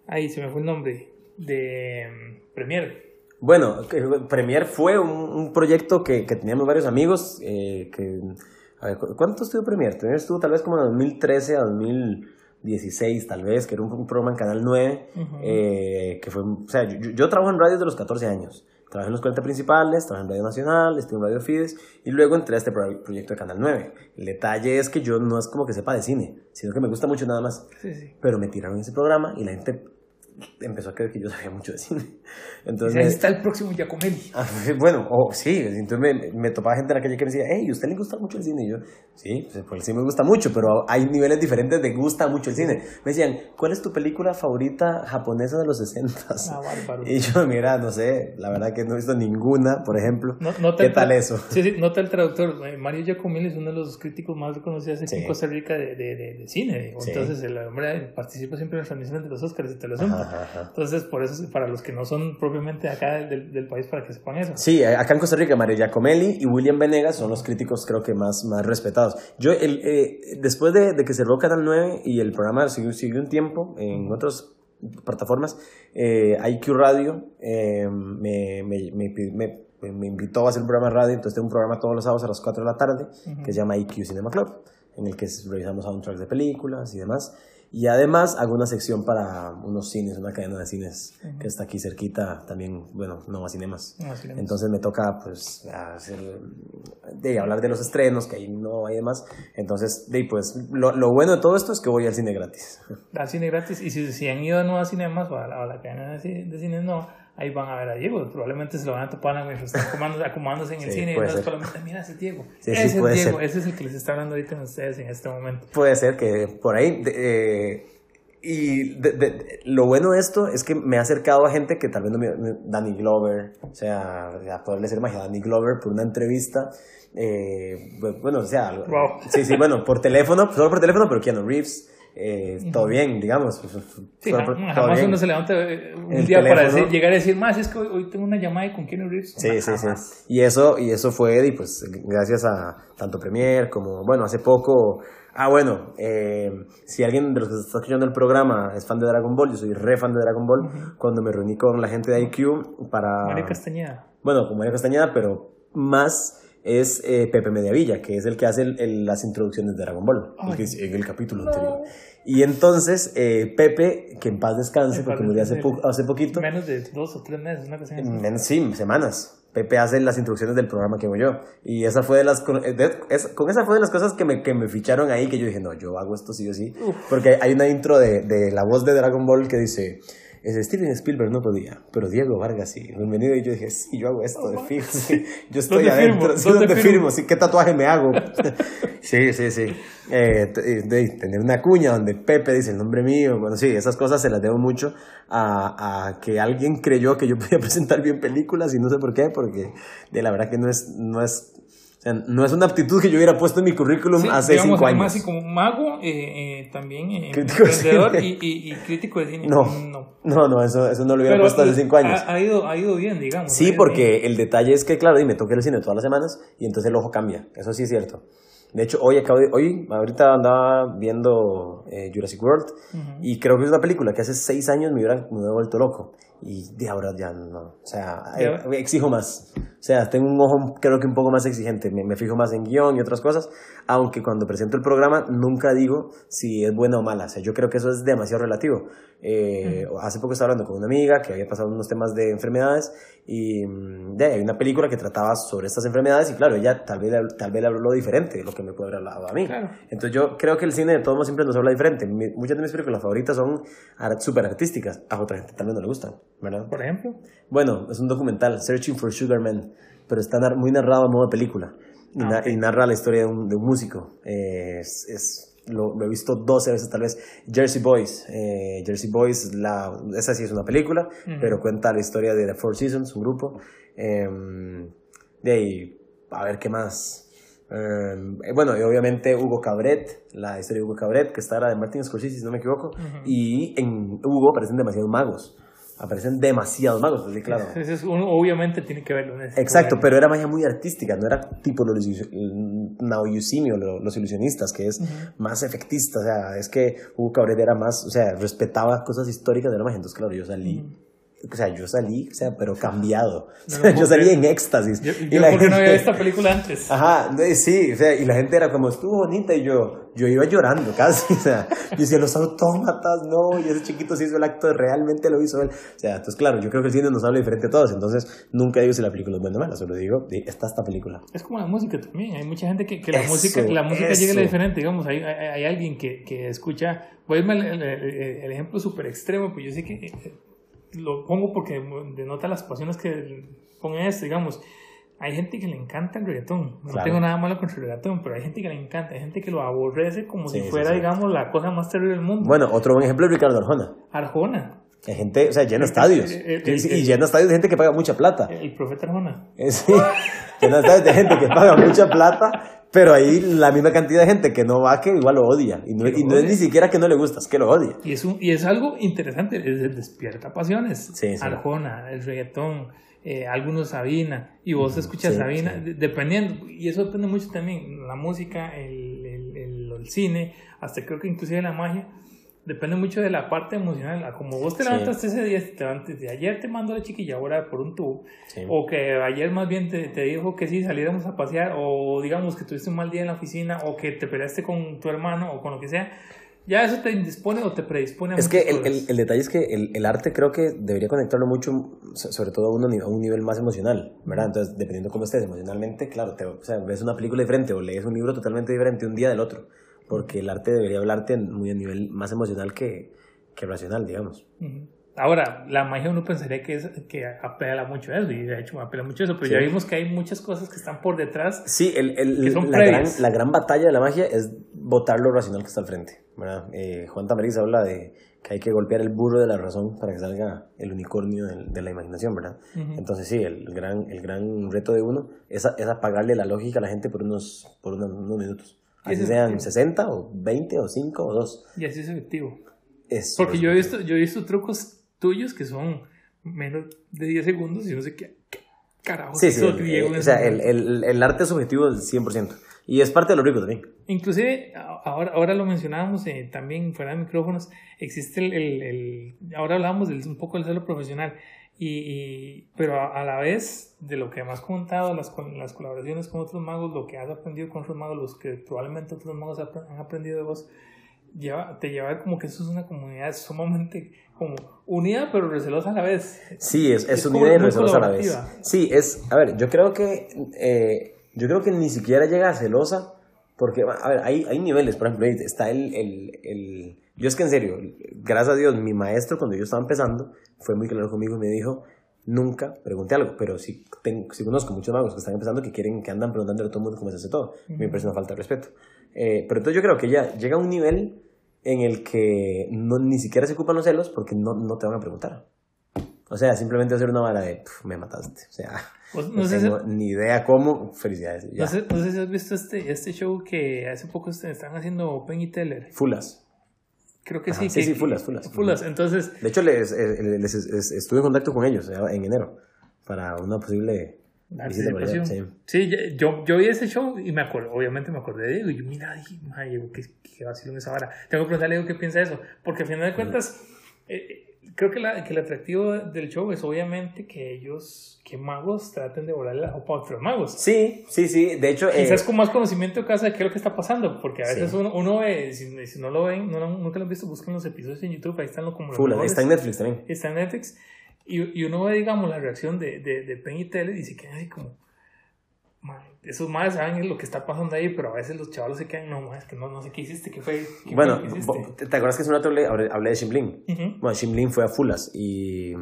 Ahí se me fue el nombre. De um, Premiere. Bueno, Premiere fue un, proyecto que, que, teníamos varios amigos. Eh, que, a ver, ¿Cuánto estuvo Premiere? Premiere estuvo tal vez como en 2013 a 2016, tal vez, que era un, programa en Canal 9. eh, que fue, o sea, yo, yo, trabajo en radio desde los 14 años. Trabajé en los 40 principales, trabajé en Radio Nacional, estuve en Radio Fides y luego entré a este proyecto de Canal 9. El detalle es que yo no es como que sepa de cine, sino que me gusta mucho nada más. Sí, sí. Pero me tiraron ese programa y la gente empezó a creer que yo sabía mucho de cine. Entonces, ahí está el próximo Giacomelli. Ah, bueno, oh, sí, entonces me, me, topaba gente en la calle que me decía, hey, ¿usted le gusta mucho el cine? Y yo, sí, pues, pues sí me gusta mucho, pero hay niveles diferentes de gusta mucho el cine. Me decían, ¿cuál es tu película favorita japonesa de los 60? Ah, bárbaro. Y yo, mira, no sé, la verdad que no he visto ninguna, por ejemplo. No, ¿Qué tal eso? Sí, sí, nota el traductor. Eh, Mario Giacomelli es uno de los críticos más reconocidos en Costa Rica de, de, de, cine. Entonces, el hombre participa siempre en las transmisiones de los Oscars y te lo Entonces, por eso, para los que no son propiamente acá del, del, país, para que sepan eso. Sí, acá en Costa Rica, Mario Giacomelli y William Venegas son los críticos, creo que más, más respetados. Yo, el, eh, después de, de, que cerró Canal 9 y el programa siguió, siguió un tiempo en otras plataformas, eh, IQ Radio eh, me, me, me, me, invitó a hacer un programa de radio, entonces tengo un programa todos los sábados a las 4 de la tarde que se llama IQ Cinema Club, en el que revisamos soundtracks de películas y demás. Y además hago una sección para unos cines, una cadena de cines que está aquí cerquita, también, bueno, Nova Cinemas. Cinemas. Entonces me toca, pues, hacer, de hablar de los estrenos, que ahí no hay demás. Entonces, de, pues, lo, lo, bueno de todo esto es que voy al cine gratis. Al cine gratis, y si, si han ido a Cinemas o a la, a la cadena de, cines, no ahí van a ver a Diego. Probablemente se lo van a topar mientras están acomodándose en el cine. Y entonces solamente, mira ese Diego. ese es Diego. Ser. Ese es el que les está hablando ahorita a ustedes en este momento. Puede ser que por ahí. Eh, y de, de, lo bueno de esto es que me ha acercado a gente que tal vez no me. Danny Glover, o sea, a poderle ser magia, Danny Glover por una entrevista. Eh, bueno, o sea, wow. sí, sí, bueno, por teléfono, solo por teléfono, pero Keanu Reeves eh, todo bien, digamos. Sí, todo, jamás uno se levanta eh, un día para decir, llegar a decir, más es que hoy, tengo una llamada con Keanu Reeves. Sí, sí, sí. Y eso, y eso fue, y pues gracias a tanto Premier como, bueno, hace poco... Ah, bueno, eh, si alguien de los que está escuchando el programa es fan de Dragon Ball, yo soy re fan de Dragon Ball, cuando me reuní con la gente de IQ para... María Castañeda. Bueno, con María Castañeda, pero más es eh, Pepe Mediavilla, que es el que hace el, las introducciones de Dragon Ball, en el capítulo anterior. Y entonces, eh, Pepe, que en paz descanse, porque murió hace, hace poquito. Menos de dos o tres meses, una cosa así. sí, semanas. Pepe hace las introducciones del programa que hago yo. Y esa fue de las, con, esa fue de las cosas que me, que me ficharon ahí, que yo dije, no, yo hago esto sí o sí. Porque hay una intro de, de la voz de Dragon Ball que dice es Steven Spielberg no podía, pero Diego Vargas sí. Bienvenido. Y yo dije, sí, yo hago esto de fijo. Yo estoy adentro. ¿Dónde, firmo? ¿Qué tatuaje me hago? sí, sí, sí. Eh, de, tener una cuña donde Pepe dice el nombre mío. Bueno, sí, esas cosas se las debo mucho a, a que alguien creyó que yo podía presentar bien películas y no sé por qué, porque de la verdad que no es, no es o sea, no es una aptitud que yo hubiera puesto en mi currículum hace cinco años. Así como mago, eh, eh, también eh, emprendedor y, y, y, crítico de cine. No, no, no, eso, eso no lo hubiera puesto hace cinco años. Ha, ido, ha ido bien, digamos. Sí, porque el detalle es que, claro, y me toqué el cine todas las semanas y entonces el ojo cambia. Eso sí es cierto. De hecho, hoy acabo de, hoy, ahorita andaba viendo Jurassic World y creo que es una película que hace seis años me hubiera, me hubiera vuelto loco. Y de ahora ya no. O sea, exijo más. O sea, tengo un ojo creo que un poco más exigente, me, me, fijo más en guion y otras cosas, aunque cuando presento el programa nunca digo si es buena o mala. O sea, yo creo que eso es demasiado relativo. Eh, Hace poco estaba hablando con una amiga que había pasado unos temas de enfermedades y mm, de, hay una película que trataba sobre estas enfermedades y claro, ella tal vez, tal vez le habló diferente de lo que me puede haber hablado a mí. Entonces yo creo que el cine de todos siempre nos habla diferente. muchas de mis películas favoritas son súper artísticas, a otra gente también no le gustan, ¿verdad? Por ejemplo. Bueno, es un documental, Searching for Sugar Man, pero está muy narrado a modo de película y, ah, narra la historia de un, de un músico. es, es lo, he visto 12 veces tal vez. Jersey Boys. Eh, Jersey Boys, la, esa sí es una película, pero cuenta la historia de The Four Seasons, un grupo. Em, de ahí, a ver qué más. Em, eh, bueno, y obviamente Hugo Cabret, la historia de Hugo Cabret, que está la de Martin Scorsese, si no me equivoco. Y en Hugo aparecen demasiados magos aparecen demasiados magos, pues, claro. obviamente tiene que verlo. En Exacto, pero era magia muy artística, no era tipo los Naoyusimi o los ilusionistas, que es más efectista, o sea, es que Hugo Cabrera era más, o sea, respetaba cosas históricas de la magia, entonces claro, yo salí o sea, yo salí, o sea, pero cambiado. yo salí en éxtasis. Yo, y la porque no había visto esta película antes. Ajá, sí, o sea, y la gente era como, estuvo bonita, y yo, yo iba llorando casi, o sea, yo decía, los autómatas, no, y ese chiquito sí hizo el acto, realmente lo hizo él. O sea, entonces, claro, yo creo que el cine nos habla diferente a todos, entonces nunca digo si la película es buena o mala, solo digo, está esta película. Es como la música también, hay mucha gente que, que la música, la música llega a diferente, digamos, hay, hay, alguien que, que escucha, voy a irme el, el ejemplo súper extremo, pues yo sé que lo pongo porque denota las pasiones que ponen esto, digamos. Hay gente que le encanta el reggaetón. No tengo nada malo contra el reggaetón, pero hay gente que le encanta. Hay gente que lo aborrece como si fuera, digamos, la cosa más terrible del mundo. Bueno, otro buen ejemplo es Ricardo Arjona. Arjona. Hay gente, o sea, llena estadios. y llena estadios de gente que paga mucha plata. El profeta Arjona. Sí, llena estadios de gente que paga mucha plata pero ahí la misma cantidad de gente que no va que igual lo odia. Y no, es ni siquiera que no le gusta, es que lo odia. Y es, un, y es algo interesante, despierta pasiones. Arjona, el reggaetón, eh, algunos Sabina, y vos escuchas Sabina, dependiendo, y eso depende mucho también, la música, el, el, el cine, hasta creo que inclusive la magia depende mucho de la parte emocional. Como vos te levantaste ese día, te levantaste de ayer te mandó la chiquilla ahora por un tubo, o que ayer más bien te, te, dijo que sí, saliéramos a pasear, o digamos que tuviste un mal día en la oficina, o que te peleaste con tu hermano, o con lo que sea. Ya eso te indispone o te predispone a Es que el, el, el, detalle es que el, el, arte creo que debería conectarlo mucho, sobre todo a, uno, a un nivel más emocional, ¿verdad? Entonces, dependiendo cómo estés emocionalmente, claro, te, o sea, ves una película diferente o lees un libro totalmente diferente un día del otro porque el arte debería hablarte muy a nivel más emocional que, que racional, digamos. Ahora, la magia uno pensaría que, es, que apela mucho a eso, y de hecho apela mucho a eso, pero ya vimos que hay muchas cosas que están por detrás. Sí, el, el, la, gran, la, gran, batalla de la magia es votar lo racional que está al frente. Eh, Juan Tamariz habla de que hay que golpear el burro de la razón para que salga el unicornio de, la imaginación, ¿verdad? Entonces sí, el gran, el gran reto de uno es, es apagarle la lógica a la gente por unos, por unos minutos. Así sean 60 o 20 o 5 o 2. Y así es efectivo. Porque yo he, visto, yo he visto trucos tuyos que son menos de 10 segundos y no sé qué, carajo. Sí, sí. Eh, o sea, el, el, el, arte es subjetivo del 100%. Y es parte de lo rico también. Inclusive, ahora, ahora lo mencionábamos eh, también fuera de micrófonos, existe el, el, ahora hablábamos del, un poco del celo profesional. Y, pero a, la vez de lo que hemos contado, las, las colaboraciones con otros magos, lo que has aprendido con otros magos, los que probablemente otros magos han aprendido de vos, lleva, te lleva como que eso es una comunidad sumamente como unida pero recelosa a la vez. Sí, es, es, unida y recelosa a la vez. Sí, es, a ver, yo creo que, eh, yo creo que ni siquiera llega a celosa, porque, a ver, hay, hay niveles, por ejemplo, está el, el, el, yo es que en serio, gracias a Dios, mi maestro cuando yo estaba empezando, fue muy claro conmigo y me dijo, nunca pregunté algo, pero sí, tengo, conozco muchos magos que están empezando que quieren, que andan preguntando a todo el mundo cómo se hace todo. Me parece una falta de respeto. Eh, pero entonces yo creo que ya llega a un nivel en el que no, ni siquiera se ocupan los celos porque no, no te van a preguntar. O sea, simplemente hacer una vara de, me mataste. O sea, pues, no, tengo ni idea cómo. Felicidades. No, sé, no sé si has visto este, este show que hace poco están haciendo Open y Teller. Fulas. Creo que sí. Sí, sí, fulas, fulas. Fulas, entonces... De hecho, les, les, estuve en contacto con ellos en enero para una posible visita sí, sí yo, yo vi ese show y me acuerdo, obviamente me acordé de Diego y yo, mira, dije, qué, qué vacilo esa vara. Tengo que preguntarle a Diego qué piensa de eso, porque al final de cuentas... Eh, creo que, la, que el atractivo del show es obviamente que ellos, que magos, traten de volar la ropa a otros magos. Sí, sí, sí. De hecho. Quizás con más conocimiento de casa de qué es lo que está pasando, porque a veces uno, uno, ve, si, si, no lo ven, no, nunca lo han visto, busquen los episodios en YouTube, ahí están lo como. Full, está en Netflix también. Está en Netflix. Y, y uno ve, digamos, la reacción de, de, de Penny Teller y se queda así como esos madres saben lo que está pasando ahí, pero a veces los chavales se quedan, no, es que no, no sé qué hiciste, qué fue. bueno, ¿te acuerdas que hace un rato hablé, hablé de Shimlin? Bueno, Shimlin fue a Fulas y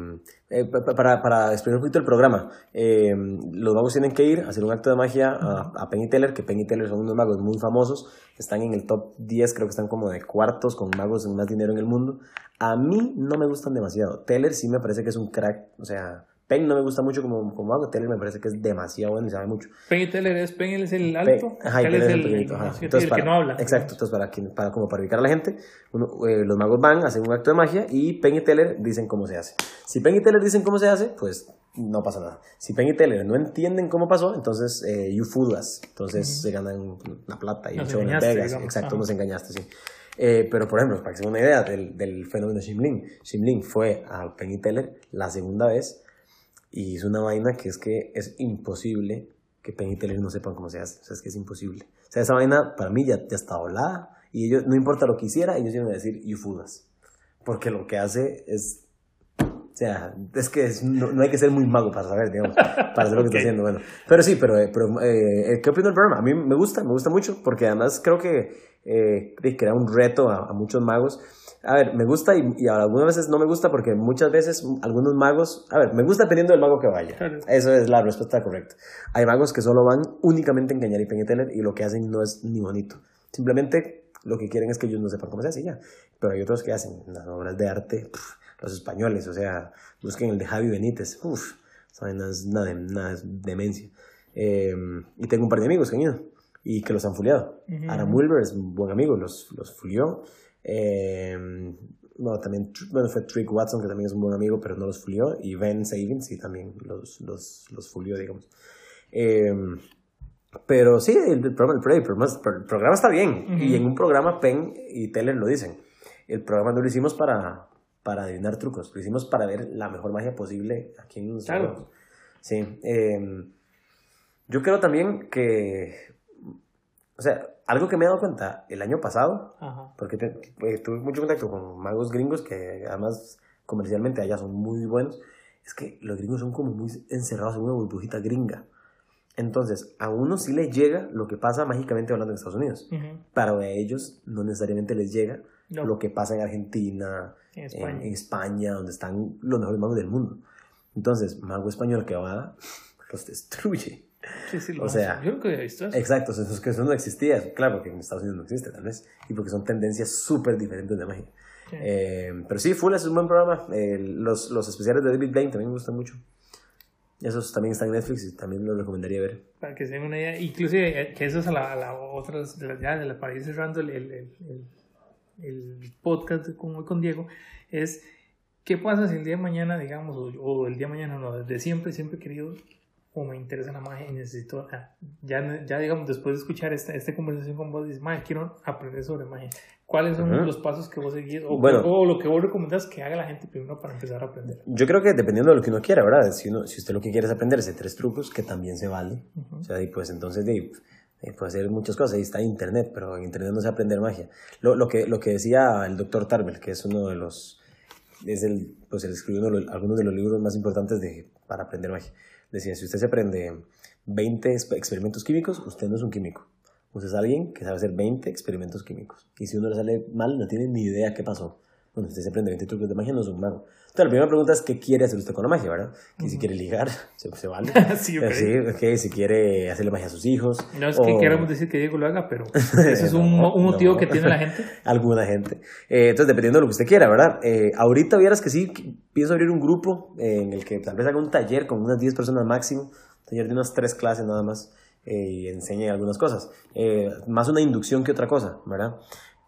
eh, para, para explicar un poquito el programa, eh, los magos tienen que ir a hacer un acto de magia a, a Penny Teller, que Penny Teller son unos magos muy famosos, están en el top 10, creo que están como de cuartos con magos con más dinero en el mundo. A mí no me gustan demasiado. Teller sí me parece que es un crack, o sea, Penn no me gusta mucho como, como hago, Teller me parece que es demasiado bueno y sabe mucho. Penn y Teller es, Penn es el alto, ajá, es el, pequeñito, el que no habla. Exacto, entonces para, para, como para ubicar a la gente, uno, eh, los magos van, hacen un acto de magia y Penn y Teller dicen cómo se hace. Si Penn y Teller dicen cómo se hace, pues no pasa nada. Si Penn y Teller no entienden cómo pasó, entonces eh, you us. Entonces se ganan la plata y nos el en Vegas. Exacto, nos engañaste, sí. Eh, pero, por ejemplo, para que se den una idea del, del fenómeno Shimlin, Shimlin fue a Penn y Teller la segunda vez y es una vaina que es que es imposible que Penn y Teller no sepan cómo se hace. O sea, es que es imposible. O sea, esa vaina para mí ya, ya está volada. Y ellos, no importa lo que hiciera, ellos iban a decir Yufudas. Porque lo que hace es. O sea, es que no, hay que ser muy mago para saber, digamos, para saber lo que está haciendo. Bueno, pero sí, pero, eh, pero eh, ¿qué opino del programa? A mí me gusta, me gusta mucho, porque además creo que eh, crea un reto a, a muchos magos a ver, me gusta y, y, algunas veces no me gusta porque muchas veces algunos magos, a ver, me gusta dependiendo del mago que vaya. Eso es la respuesta correcta. Hay magos que solo van únicamente a engañar y pengeteler y lo que hacen no es ni bonito. Simplemente lo que quieren es que ellos no sepan cómo se hace ya. Pero hay otros que hacen las obras de arte, los españoles, o sea, busquen el de Javi Benítez, uff, es nada, nada demencia. Em, y tengo un par de amigos que han ido y que los han fuliado. Uh Ara Mulver es un buen amigo, los, los fulió. Eh, bueno, también bueno, fue Trick Watson, que también es un buen amigo, pero no los fulió. Y Ben Savin, sí, también los, los, los fulió, digamos. Eh, pero sí, el, programa, el, programa, está bien. Y en un programa Penn y Teller lo dicen. El programa no lo hicimos para, para adivinar trucos, lo hicimos para ver la mejor magia posible aquí en Claro. Sí. Eh, yo creo también que, o sea, algo que me he dado cuenta el año pasado, porque pues, tuve mucho contacto con magos gringos que además comercialmente allá son muy buenos, es que los gringos son como muy encerrados en una burbujita gringa. Entonces, a uno sí les llega lo que pasa mágicamente hablando en Estados Unidos, pero a ellos no necesariamente les llega lo que pasa en Argentina, en España. en España, donde están los mejores magos del mundo. Entonces, mago español que va, los destruye. Sí, sí, o sea, yo que he visto eso. Exacto, eso, que eso no existía. Claro, que en Estados Unidos no existe, tal vez. Y porque son tendencias súper diferentes de magia. Eh, pero sí, Full es un buen programa. Eh, los, los especiales de David Blaine también me gustan mucho. Esos también están en Netflix y también los recomendaría ver. Para que se den una idea. Inclusive, eh, que eso es a la, a la otra, de la, ya de la, para ir cerrando el, el, el, el podcast con, con Diego, es qué pasa si el día de mañana, digamos, o, o el día de mañana, no, desde siempre, siempre he querido o me interesa la magia y necesito, ya, ya digamos, después de escuchar esta, esta conversación con vos, dices, magia, quiero aprender sobre magia. ¿Cuáles son los pasos que vos seguís o, o, lo que vos recomendás que haga la gente primero para empezar a aprender? Yo creo que dependiendo de lo que uno quiera, ¿verdad? Si, uno, si usted lo que quiere es aprender ese tres trucos, que también se vale. O sea, y pues entonces de, puede hacer muchas cosas. Ahí está Internet, pero en Internet no se aprender magia. Lo, lo, que, lo que decía el doctor Tarbell, que es uno de los... Es el, pues él escribió algunos de los libros más importantes de, para aprender magia decía, si usted se aprende 20 experimentos químicos, usted no es un químico. Usted es alguien que sabe hacer 20 experimentos químicos. Y si uno le sale mal, no tiene ni idea qué pasó. Cuando usted se aprende 20 trucos de magia, no es un mago. Entonces, la primera pregunta es, ¿qué quiere hacer usted con la magia, verdad? Que si quiere ligar, se, se vale. sí, okay. si quiere hacerle magia a sus hijos. No es que queramos decir que Diego lo haga, pero ese es un, un motivo que tiene la gente. Alguna gente. Eh, entonces, dependiendo de lo que usted quiera, ¿verdad? Eh, ahorita vieras que sí, pienso abrir un grupo en el que tal vez haga un taller con unas 10 personas máximo, taller de unas 3 clases nada más, eh, y enseñe algunas cosas. más una inducción que otra cosa, ¿verdad?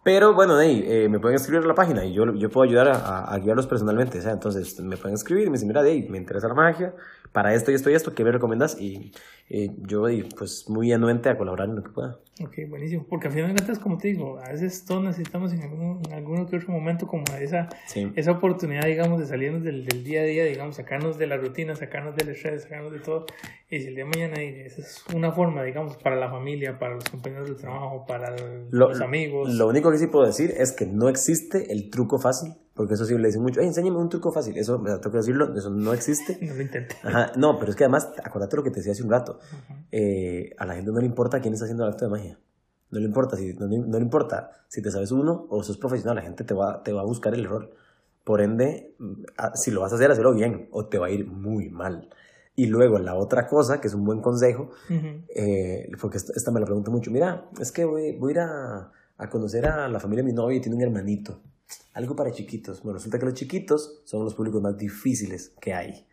Pero bueno, ahí eh, me pueden escribir a la página y yo, yo puedo ayudar a, guiarlos personalmente. O entonces me pueden escribir y me dicen, mira, hey, me interesa la magia, para esto y esto y esto, ¿qué me recomiendas? Y eh, yo pues muy anuente a colaborar en lo que pueda. Ok, buenísimo. Porque al final de cuentas, como te digo, a veces todos necesitamos en algún, en algún otro momento como esa, esa oportunidad, digamos, de salirnos del, del, día a día, digamos, sacarnos de la rutina, sacarnos del estrés, sacarnos de todo. Y si el día de mañana esa es una forma, digamos, para la familia, para los compañeros de trabajo, para los amigos. Lo único que sí puedo decir es que no existe el truco fácil porque eso sí le dicen mucho, enséñame un truco fácil. Eso, me tengo que decirlo, eso no existe. No lo intente. Ajá, no, pero es que además, acuérdate lo que te decía hace un rato. Eh, a la gente no le importa quién está haciendo el acto de magia. No le importa si, no, no, le importa si te sabes uno o sos profesional. La gente te va, te va a buscar el error. Por ende, si lo vas a hacer, hazlo bien o te va a ir muy mal. Y luego la otra cosa, que es un buen consejo, eh, porque esta, me la pregunto mucho, mira, es que voy, voy a ir a, a conocer a la familia de mi novia y tiene un hermanito algo para chiquitos. Bueno, resulta que los chiquitos son los públicos más difíciles que hay.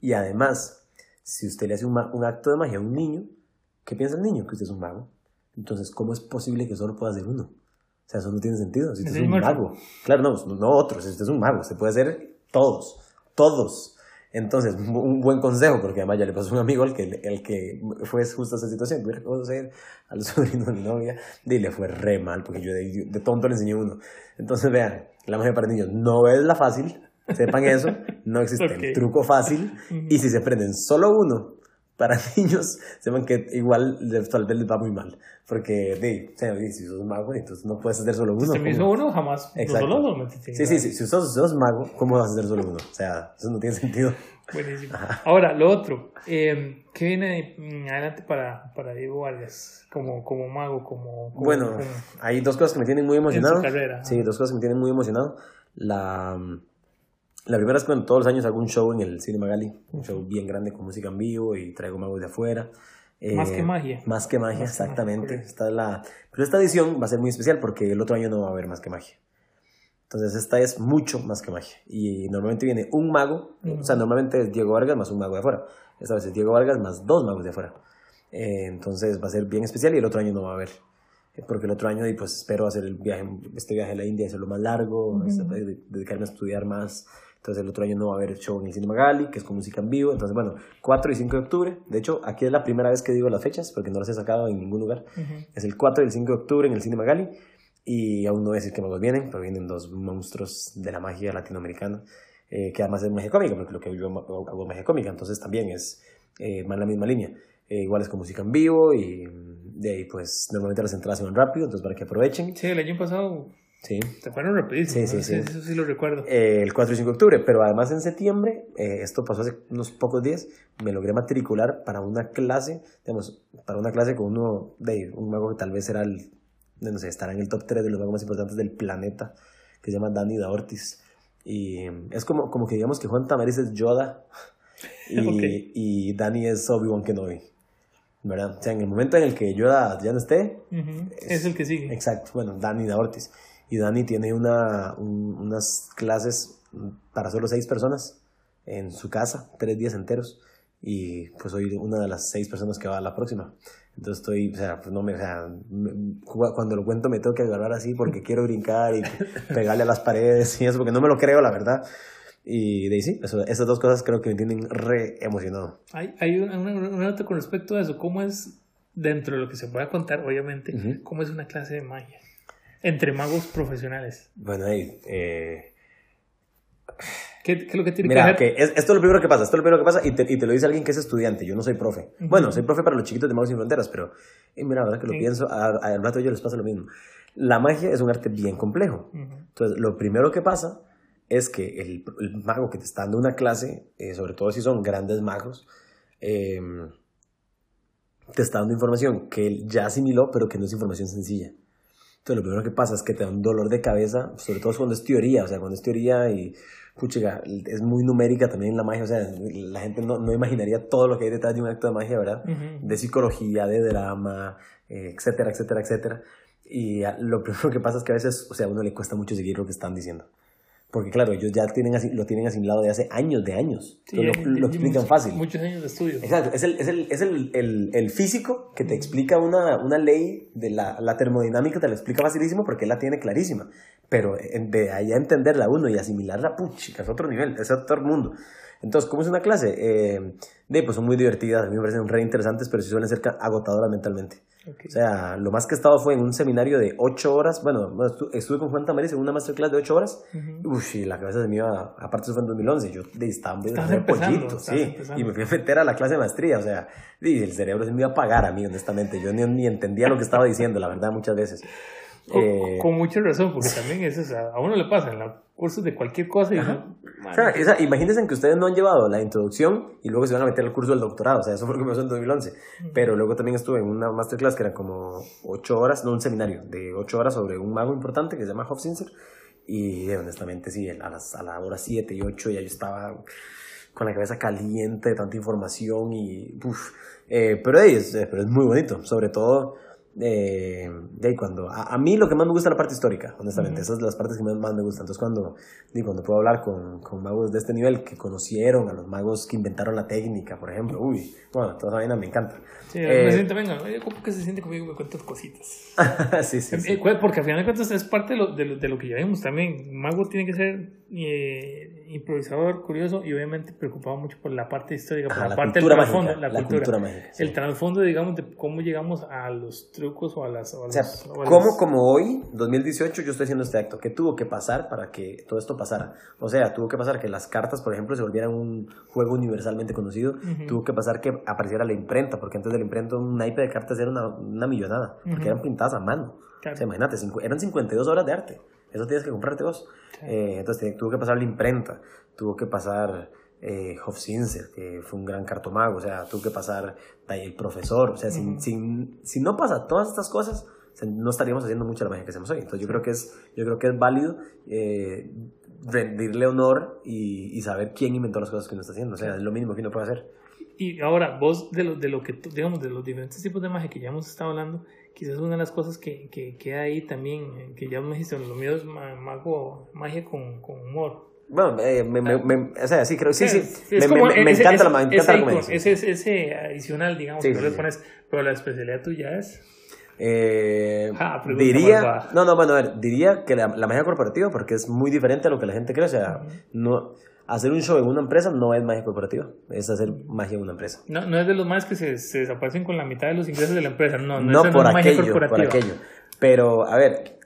Y además, si usted le hace un, acto de magia a un niño, ¿qué piensa el niño? Que usted es un mago. Entonces, ¿cómo es posible que solo pueda hacer uno? O sea, eso no tiene sentido. Si usted es un mago. Claro, no, no otros. Si usted es un mago, se puede hacer todos. Todos. Entonces, un buen consejo, porque además ya le pasó a un amigo al que, el que fue justo esa situación, voy a conocer al sobrino de mi novia, y le fue re mal, porque yo de, de tonto le enseñé uno. Entonces, vean, la magia para niños no es la fácil, sepan eso, no existe el truco fácil, y si se prenden solo uno para niños, sepan que igual tal vez les va muy mal, porque de, si sos mago, entonces no puedes hacer solo uno. Si mismo uno jamás, Exacto. solo Sí, sí, sí, si sos, sos mago, ¿cómo vas a hacer solo uno? O sea, eso no tiene sentido. Buenísimo. Ahora, lo otro, eh, ¿qué viene adelante para, para Diego Vargas como, como mago? Como, bueno, hay dos cosas que me tienen muy emocionado. Sí, dos cosas que me tienen muy emocionado. La, la primera es que todos los años hago un show en el Cine Magali, un show bien grande con música en vivo y traigo magos de afuera. más que magia. Más que magia, exactamente. Esta la... Pero esta edición va a ser muy especial porque el otro año no va a haber más que magia. Entonces esta es mucho más que magia. Y normalmente viene un mago, o sea, normalmente es Diego Vargas más un mago de afuera. Esta vez es Diego Vargas más dos magos de afuera. Eh, entonces va a ser bien especial y el otro año no va a haber. Eh, porque el otro año y pues espero hacer el viaje, este viaje a la India, hacerlo más largo, dedicarme a estudiar más. Entonces el otro año no va a haber show en el Cine Magali, que es con música en vivo. Entonces bueno, 4 y 5 de octubre. De hecho, aquí es la primera vez que digo las fechas, porque no las he sacado en ningún lugar. Es el 4 y el 5 de octubre en el Cine Magali. Y aún no voy a decir que magos vienen, pero vienen dos monstruos de la magia latinoamericana, eh, que además es magia cómica, porque lo que yo hago es magia cómica, entonces también es eh, más la misma línea. Eh, igual es con música en vivo y de ahí pues normalmente las entradas se van rápido, entonces para que aprovechen. Sí, el año pasado Sí. Se fueron rapidísimo. Sí, sí, sí. Eso sí lo recuerdo. el 4 y 5 de octubre, pero además en septiembre, esto pasó hace unos pocos días, me logré matricular para una clase, digamos, para una clase con uno de un mago que tal vez era el no sé, estará en el top 3 de los magos más importantes del planeta, que se llama Danny da Ortiz. Y es como, como que digamos que Juan Tamariz es Yoda y, y Danny es Obi-Wan Kenobi. ¿Verdad? O sea, en el momento en el que Yoda ya no esté, es, el que sigue. Exacto, bueno, Danny da Ortiz. Y Danny tiene una, unas clases para solo seis personas en su casa, tres días enteros. Y pues soy una de las seis personas que va a la próxima. Entonces estoy, o sea, pues no me, o sea, cuando lo cuento me tengo que agarrar así porque quiero brincar y pegarle a las paredes y eso, porque no me lo creo, la verdad. Y de ahí sí, esas dos cosas creo que me tienen re emocionado. Hay, hay una, nota con respecto a eso, ¿cómo es, dentro de lo que se pueda contar, obviamente, cómo es una clase de magia entre magos profesionales? Bueno, ahí, eh, ¿Qué, es lo que tiene Mira, que esto es lo primero que pasa, esto es lo primero que pasa y te, y te lo dice alguien que es estudiante, yo no soy profe. Bueno, soy profe para los chiquitos de Magos Sin Fronteras, pero eh, mira, la verdad que lo pienso, al rato yo les pasa lo mismo. La magia es un arte bien complejo. Entonces, lo primero que pasa es que el, mago que te está dando una clase, eh, sobre todo si son grandes magos, em, te está dando información que él ya asimiló, pero que no es información sencilla. Entonces, lo primero que pasa es que te da un dolor de cabeza, sobre todo cuando es teoría, o sea, cuando es teoría y puchiga, es muy numérica también la magia, o sea, la gente no, no imaginaría todo lo que hay detrás de un acto de magia, ¿verdad? De psicología, de drama, eh, etcétera, etcétera, etcétera. Y lo primero que pasa es que a veces, o sea, a uno le cuesta mucho seguir lo que están diciendo. Porque claro, ellos ya tienen lo tienen asimilado de hace años de años. lo, explican fácil. Muchos años de estudio. Exacto. Es el, es el, es el, el, el físico que te explica una, una ley de la, la, termodinámica, te la explica facilísimo porque él la tiene clarísima. Pero de ahí a entenderla uno y asimilarla, puchica, es otro nivel, es otro mundo. Entonces, ¿cómo es una clase? Eh, de, pues son muy divertidas, a mí me parecen re interesantes, pero sí suelen ser agotadoras mentalmente. O sea, lo más que he estado fue en un seminario de 8 horas. Bueno, estuve con Juan Tamariz en una masterclass de 8 horas. Uf, y la cabeza se me iba. Aparte, eso fue en 2011. Yo estaba un pollito, sí. Y me fui a meter a la clase de maestría. O sea, y el cerebro se me iba a apagar a mí, honestamente. Yo ni, ni entendía lo que estaba diciendo, la verdad, muchas veces. Eh, con, mucha razón, porque también eso, a uno le pasa en los cursos de cualquier cosa. Y o sea, imagínense que ustedes no han llevado la introducción y luego se van a meter al curso del doctorado. O sea, eso fue lo que me pasó en 2011. Pero luego también estuve en una masterclass que era como 8 horas, no un seminario, de 8 horas sobre un mago importante que se llama Hofzinser. Y honestamente, sí, a, las, a la hora 7 y 8 ya yo estaba con la cabeza caliente de tanta información y. Uf, eh, pero, es, pero es muy bonito, sobre todo de, de cuando a, mí lo que más me gusta es la parte histórica, honestamente, esas son las partes que más, me gustan. Entonces cuando, cuando puedo hablar con, con, magos de este nivel que conocieron a los magos que inventaron la técnica, por ejemplo, uy, bueno, toda esa vaina me encanta. Sí, eh, me siento, venga, ¿cómo que se siente conmigo? Me cuentas cositas. sí, sí, sí, Porque al final de cuentas es parte de lo, de lo, de lo que ya vimos también. mago tiene que ser eh, improvisador, curioso y obviamente preocupado mucho por la parte histórica, por la, parte del trasfondo, la, cultura. mágica, El trasfondo, digamos, de cómo llegamos a los trucos o a las... O, sea, ¿cómo como hoy, 2018, yo estoy haciendo este acto? ¿Qué tuvo que pasar para que todo esto pasara? O sea, tuvo que pasar que las cartas, por ejemplo, se volvieran un juego universalmente conocido. Tuvo que pasar que apareciera la imprenta, porque antes de la imprenta un naipe de cartas era una, una millonada, porque eran pintadas a mano. O sea, imagínate, eran 52 horas de arte. Eso tienes que comprarte vos. Eh, entonces tuvo que pasar la imprenta, tuvo que pasar eh, Hofzinser, que fue un gran cartomago, o sea, tuvo que pasar el profesor, o sea, sin, si no pasa todas estas cosas, no estaríamos haciendo mucho la magia que hacemos hoy. Entonces yo creo que es, yo creo que es válido eh, rendirle honor y, y, saber quién inventó las cosas que uno está haciendo, o sea, es lo mínimo que uno puede hacer. Y ahora, vos, de lo, de lo que, digamos, de los diferentes tipos de magia que ya hemos estado hablando, quizás una de las cosas que, que queda ahí también, eh, que ya me dijiste, lo mío es mago, magia con, con humor. Bueno, eh, me, me, me, o sea, sí, creo, sí, sí. me, me, encanta la, me encanta ese, ese, ese, adicional, digamos, que no le pones, pero la especialidad tuya es. Eh, ah, diría, no, no, bueno, a ver, diría que la, la, magia corporativa, porque es muy diferente a lo que la gente cree, o sea, no, hacer un show en una empresa no es magia corporativa, es hacer magia en una empresa. No, no es de los más que se, se, desaparecen con la mitad de los ingresos de la empresa, no, no, no es por, aquello, por aquello. Pero, a ver,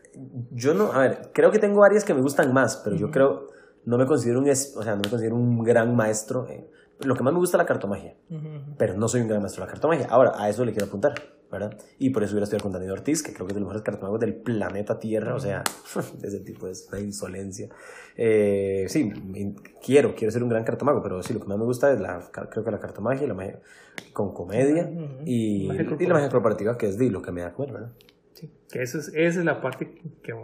yo no, a ver, creo que tengo áreas que me gustan más, pero yo creo, no me considero un, o sea, no me considero un gran maestro. lo que más me gusta es la cartomagia, pero no soy un gran maestro de la cartomagia. Ahora, a eso le quiero apuntar, ¿verdad? Y por eso voy a estudiar con Daniel Ortiz, que creo que es de los mejores cartomagos del planeta Tierra, o sea, ese tipo es una insolencia. Eh, sí, quiero, quiero ser un gran cartomago, pero sí, lo que más me gusta es la, creo que la cartomagia, la magia con comedia y, y, la magia corporativa, que es de lo que me da cuenta, ¿verdad? Sí, que eso es, esa es la parte que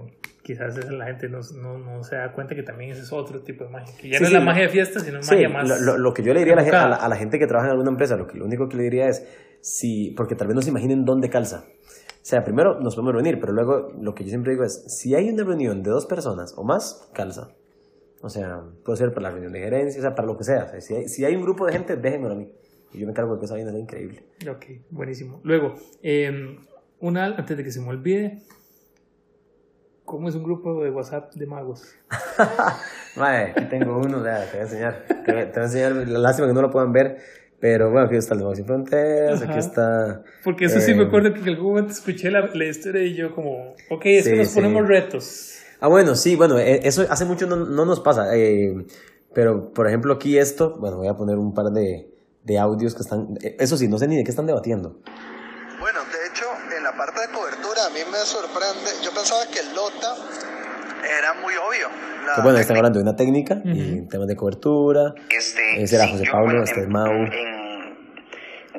quizás la gente no, no, no, se da cuenta que también ese es otro tipo de magia, que ya no es la magia de fiesta, sino magia más... Lo, lo, que yo le diría a la, gente, a la, gente que trabaja en alguna empresa, lo, que, lo único que le diría es, si, porque tal vez no se imaginen dónde calza. O sea, primero nos podemos reunir, pero luego lo que yo siempre digo es, si hay una reunión de dos personas o más, calza. O sea, puede ser para la reunión de gerencia, o sea, para lo que sea. si, hay, si hay un grupo de gente, déjenmelo a mí. Y yo me encargo de que esa vaina sea increíble. Ok, buenísimo. Luego, eh, una, antes de que se me olvide, ¿cómo es un grupo de WhatsApp de magos? Aquí tengo uno, te voy a enseñar. Te voy, a enseñar, lástima que no lo puedan ver. Pero bueno, aquí está el de Magos Sin Fronteras, aquí está... Porque eso sí me eh, acuerdo que en algún momento escuché la, la historia y yo como, ok, es que nos ponemos retos. Ah, bueno, sí, bueno, eh, eso hace mucho no, no nos pasa. Eh, pero, por ejemplo, aquí esto, bueno, voy a poner un par de, de audios que están... Eso sí, no sé ni de qué están debatiendo. Bueno, de hecho, en la parte de cobertura a mí me sorprende. Yo pensaba que el LOTA era muy obvio. Que bueno, están hablando de una técnica y temas de cobertura. Este, ese era José Pablo, este es Mau. En,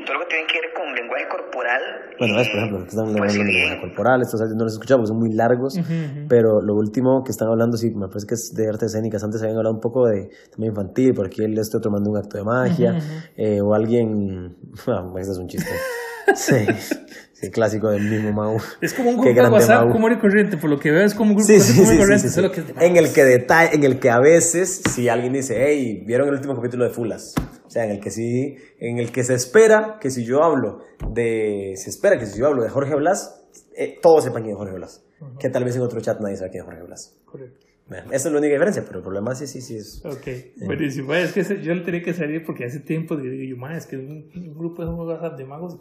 todo lo que tiene que ver con lenguaje corporal. Bueno, es, por ejemplo, están pues, hablando de lenguaje corporal, estos no los escuchamos, son muy largos, pero lo último que están hablando, sí, me parece que es de artes escénicas. Antes habían hablado un poco de tema infantil, porque él este otro mandó un acto de magia, eh, o alguien. Bueno, este es un chiste. Sí. El clásico del mismo Mau. Es como un grupo de WhatsApp común y corriente, por lo que veo es como un grupo de WhatsApp común y corriente. Solo que en, el que detalle, en el que a veces, si alguien dice, hey, ¿vieron el último capítulo de Fulas? O sea, en el que sí, en el que se espera que si yo hablo de, se espera que si yo hablo de Jorge Blas, eh, todos sepan quién es Jorge Blas. Que tal vez en otro chat nadie sabe quién es Jorge Blas. Correcto. esa es la única diferencia, pero el problema sí, sí, sí es. Ok, buenísimo. Es que yo le tenía que salir porque hace tiempo digo yo, es que un, grupo de, de magos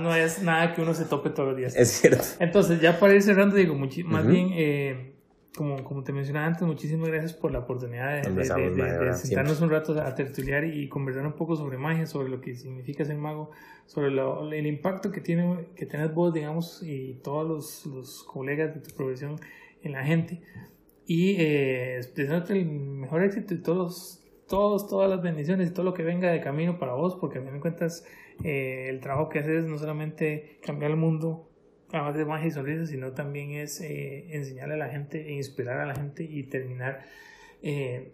no es nada que uno se tope todos los días. Es cierto. Entonces, ya para ir cerrando, digo, más bien, eh, como, como te mencionaba antes, muchísimas gracias por la oportunidad de, de, sentarnos un rato a tertuliar y conversar un poco sobre magia, sobre lo que significa ser mago, sobre el impacto que, tiene, que tenés vos, digamos, y todos los, los colegas de tu profesión en la gente. Y eh, desearte el mejor éxito y todos, todos, todas las bendiciones y todo lo que venga de camino para vos, porque a fin de cuentas eh, el trabajo que haces no solamente cambiar el mundo a base de magia y sonrisas, sino también es eh, enseñarle a la gente e inspirar a la gente y terminar eh,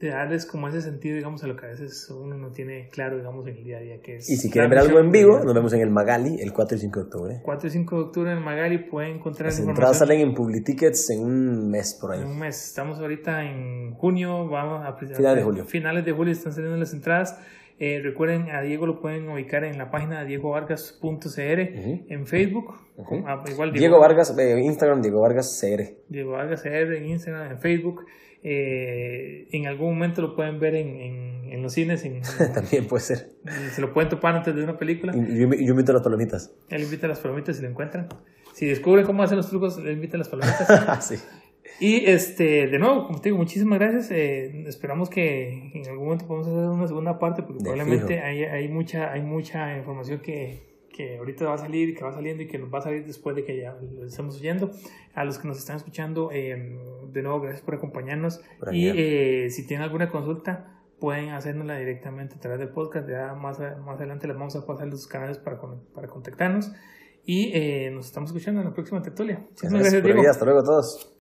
de darles como ese sentido, digamos, a lo que a veces uno no tiene claro, digamos, en el día a día. Que es y si quieren ver algo en vivo, nos vemos en el Magali el 4 y 5 de octubre. 4 y 5 de octubre en el Magali pueden encontrar Las entradas salen en Publitickets en un mes por ahí. En un mes. Estamos ahorita en junio, vamos a... Finales de julio. Finales de julio están saliendo las entradas. Eh, recuerden, a Diego lo pueden ubicar en la página diegovargas.cr en Facebook. Ah, igual Diego, Vargas, eh, Instagram, Diego Vargas CR. Diego Vargas CR en Instagram, en Facebook. Eh, en algún momento lo pueden ver en, en, los cines. También puede ser. Se lo pueden topar antes de una película. Y yo, yo invito a las palomitas. Él invita a las palomitas si lo encuentran. Si descubren cómo hacen los trucos, le invita a las palomitas. sí. Y este, de nuevo, como te digo, muchísimas gracias. Eh, esperamos que en algún momento podamos hacer una segunda parte, porque probablemente hay, hay, mucha, hay mucha información que, que ahorita va a salir, que va saliendo y que nos va a salir después de que ya lo estemos oyendo. A los que nos están escuchando, eh, de nuevo, gracias por acompañarnos. y eh, si tienen alguna consulta, pueden hacérnosla directamente a través del podcast. Ya más, más adelante les vamos a pasar los canales para, para contactarnos. Y nos estamos escuchando en la próxima tertulia. Muchas gracias, Diego. Hasta luego a todos.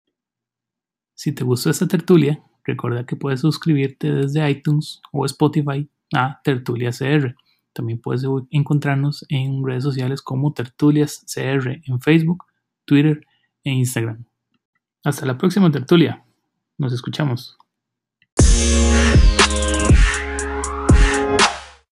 Si te gustó esta tertulia, recuerda que puedes suscribirte desde iTunes o Spotify a Tertulia CR. También puedes encontrarnos en redes sociales como Tertulias CR en Facebook, Twitter e Instagram. Hasta la próxima tertulia. Nos escuchamos.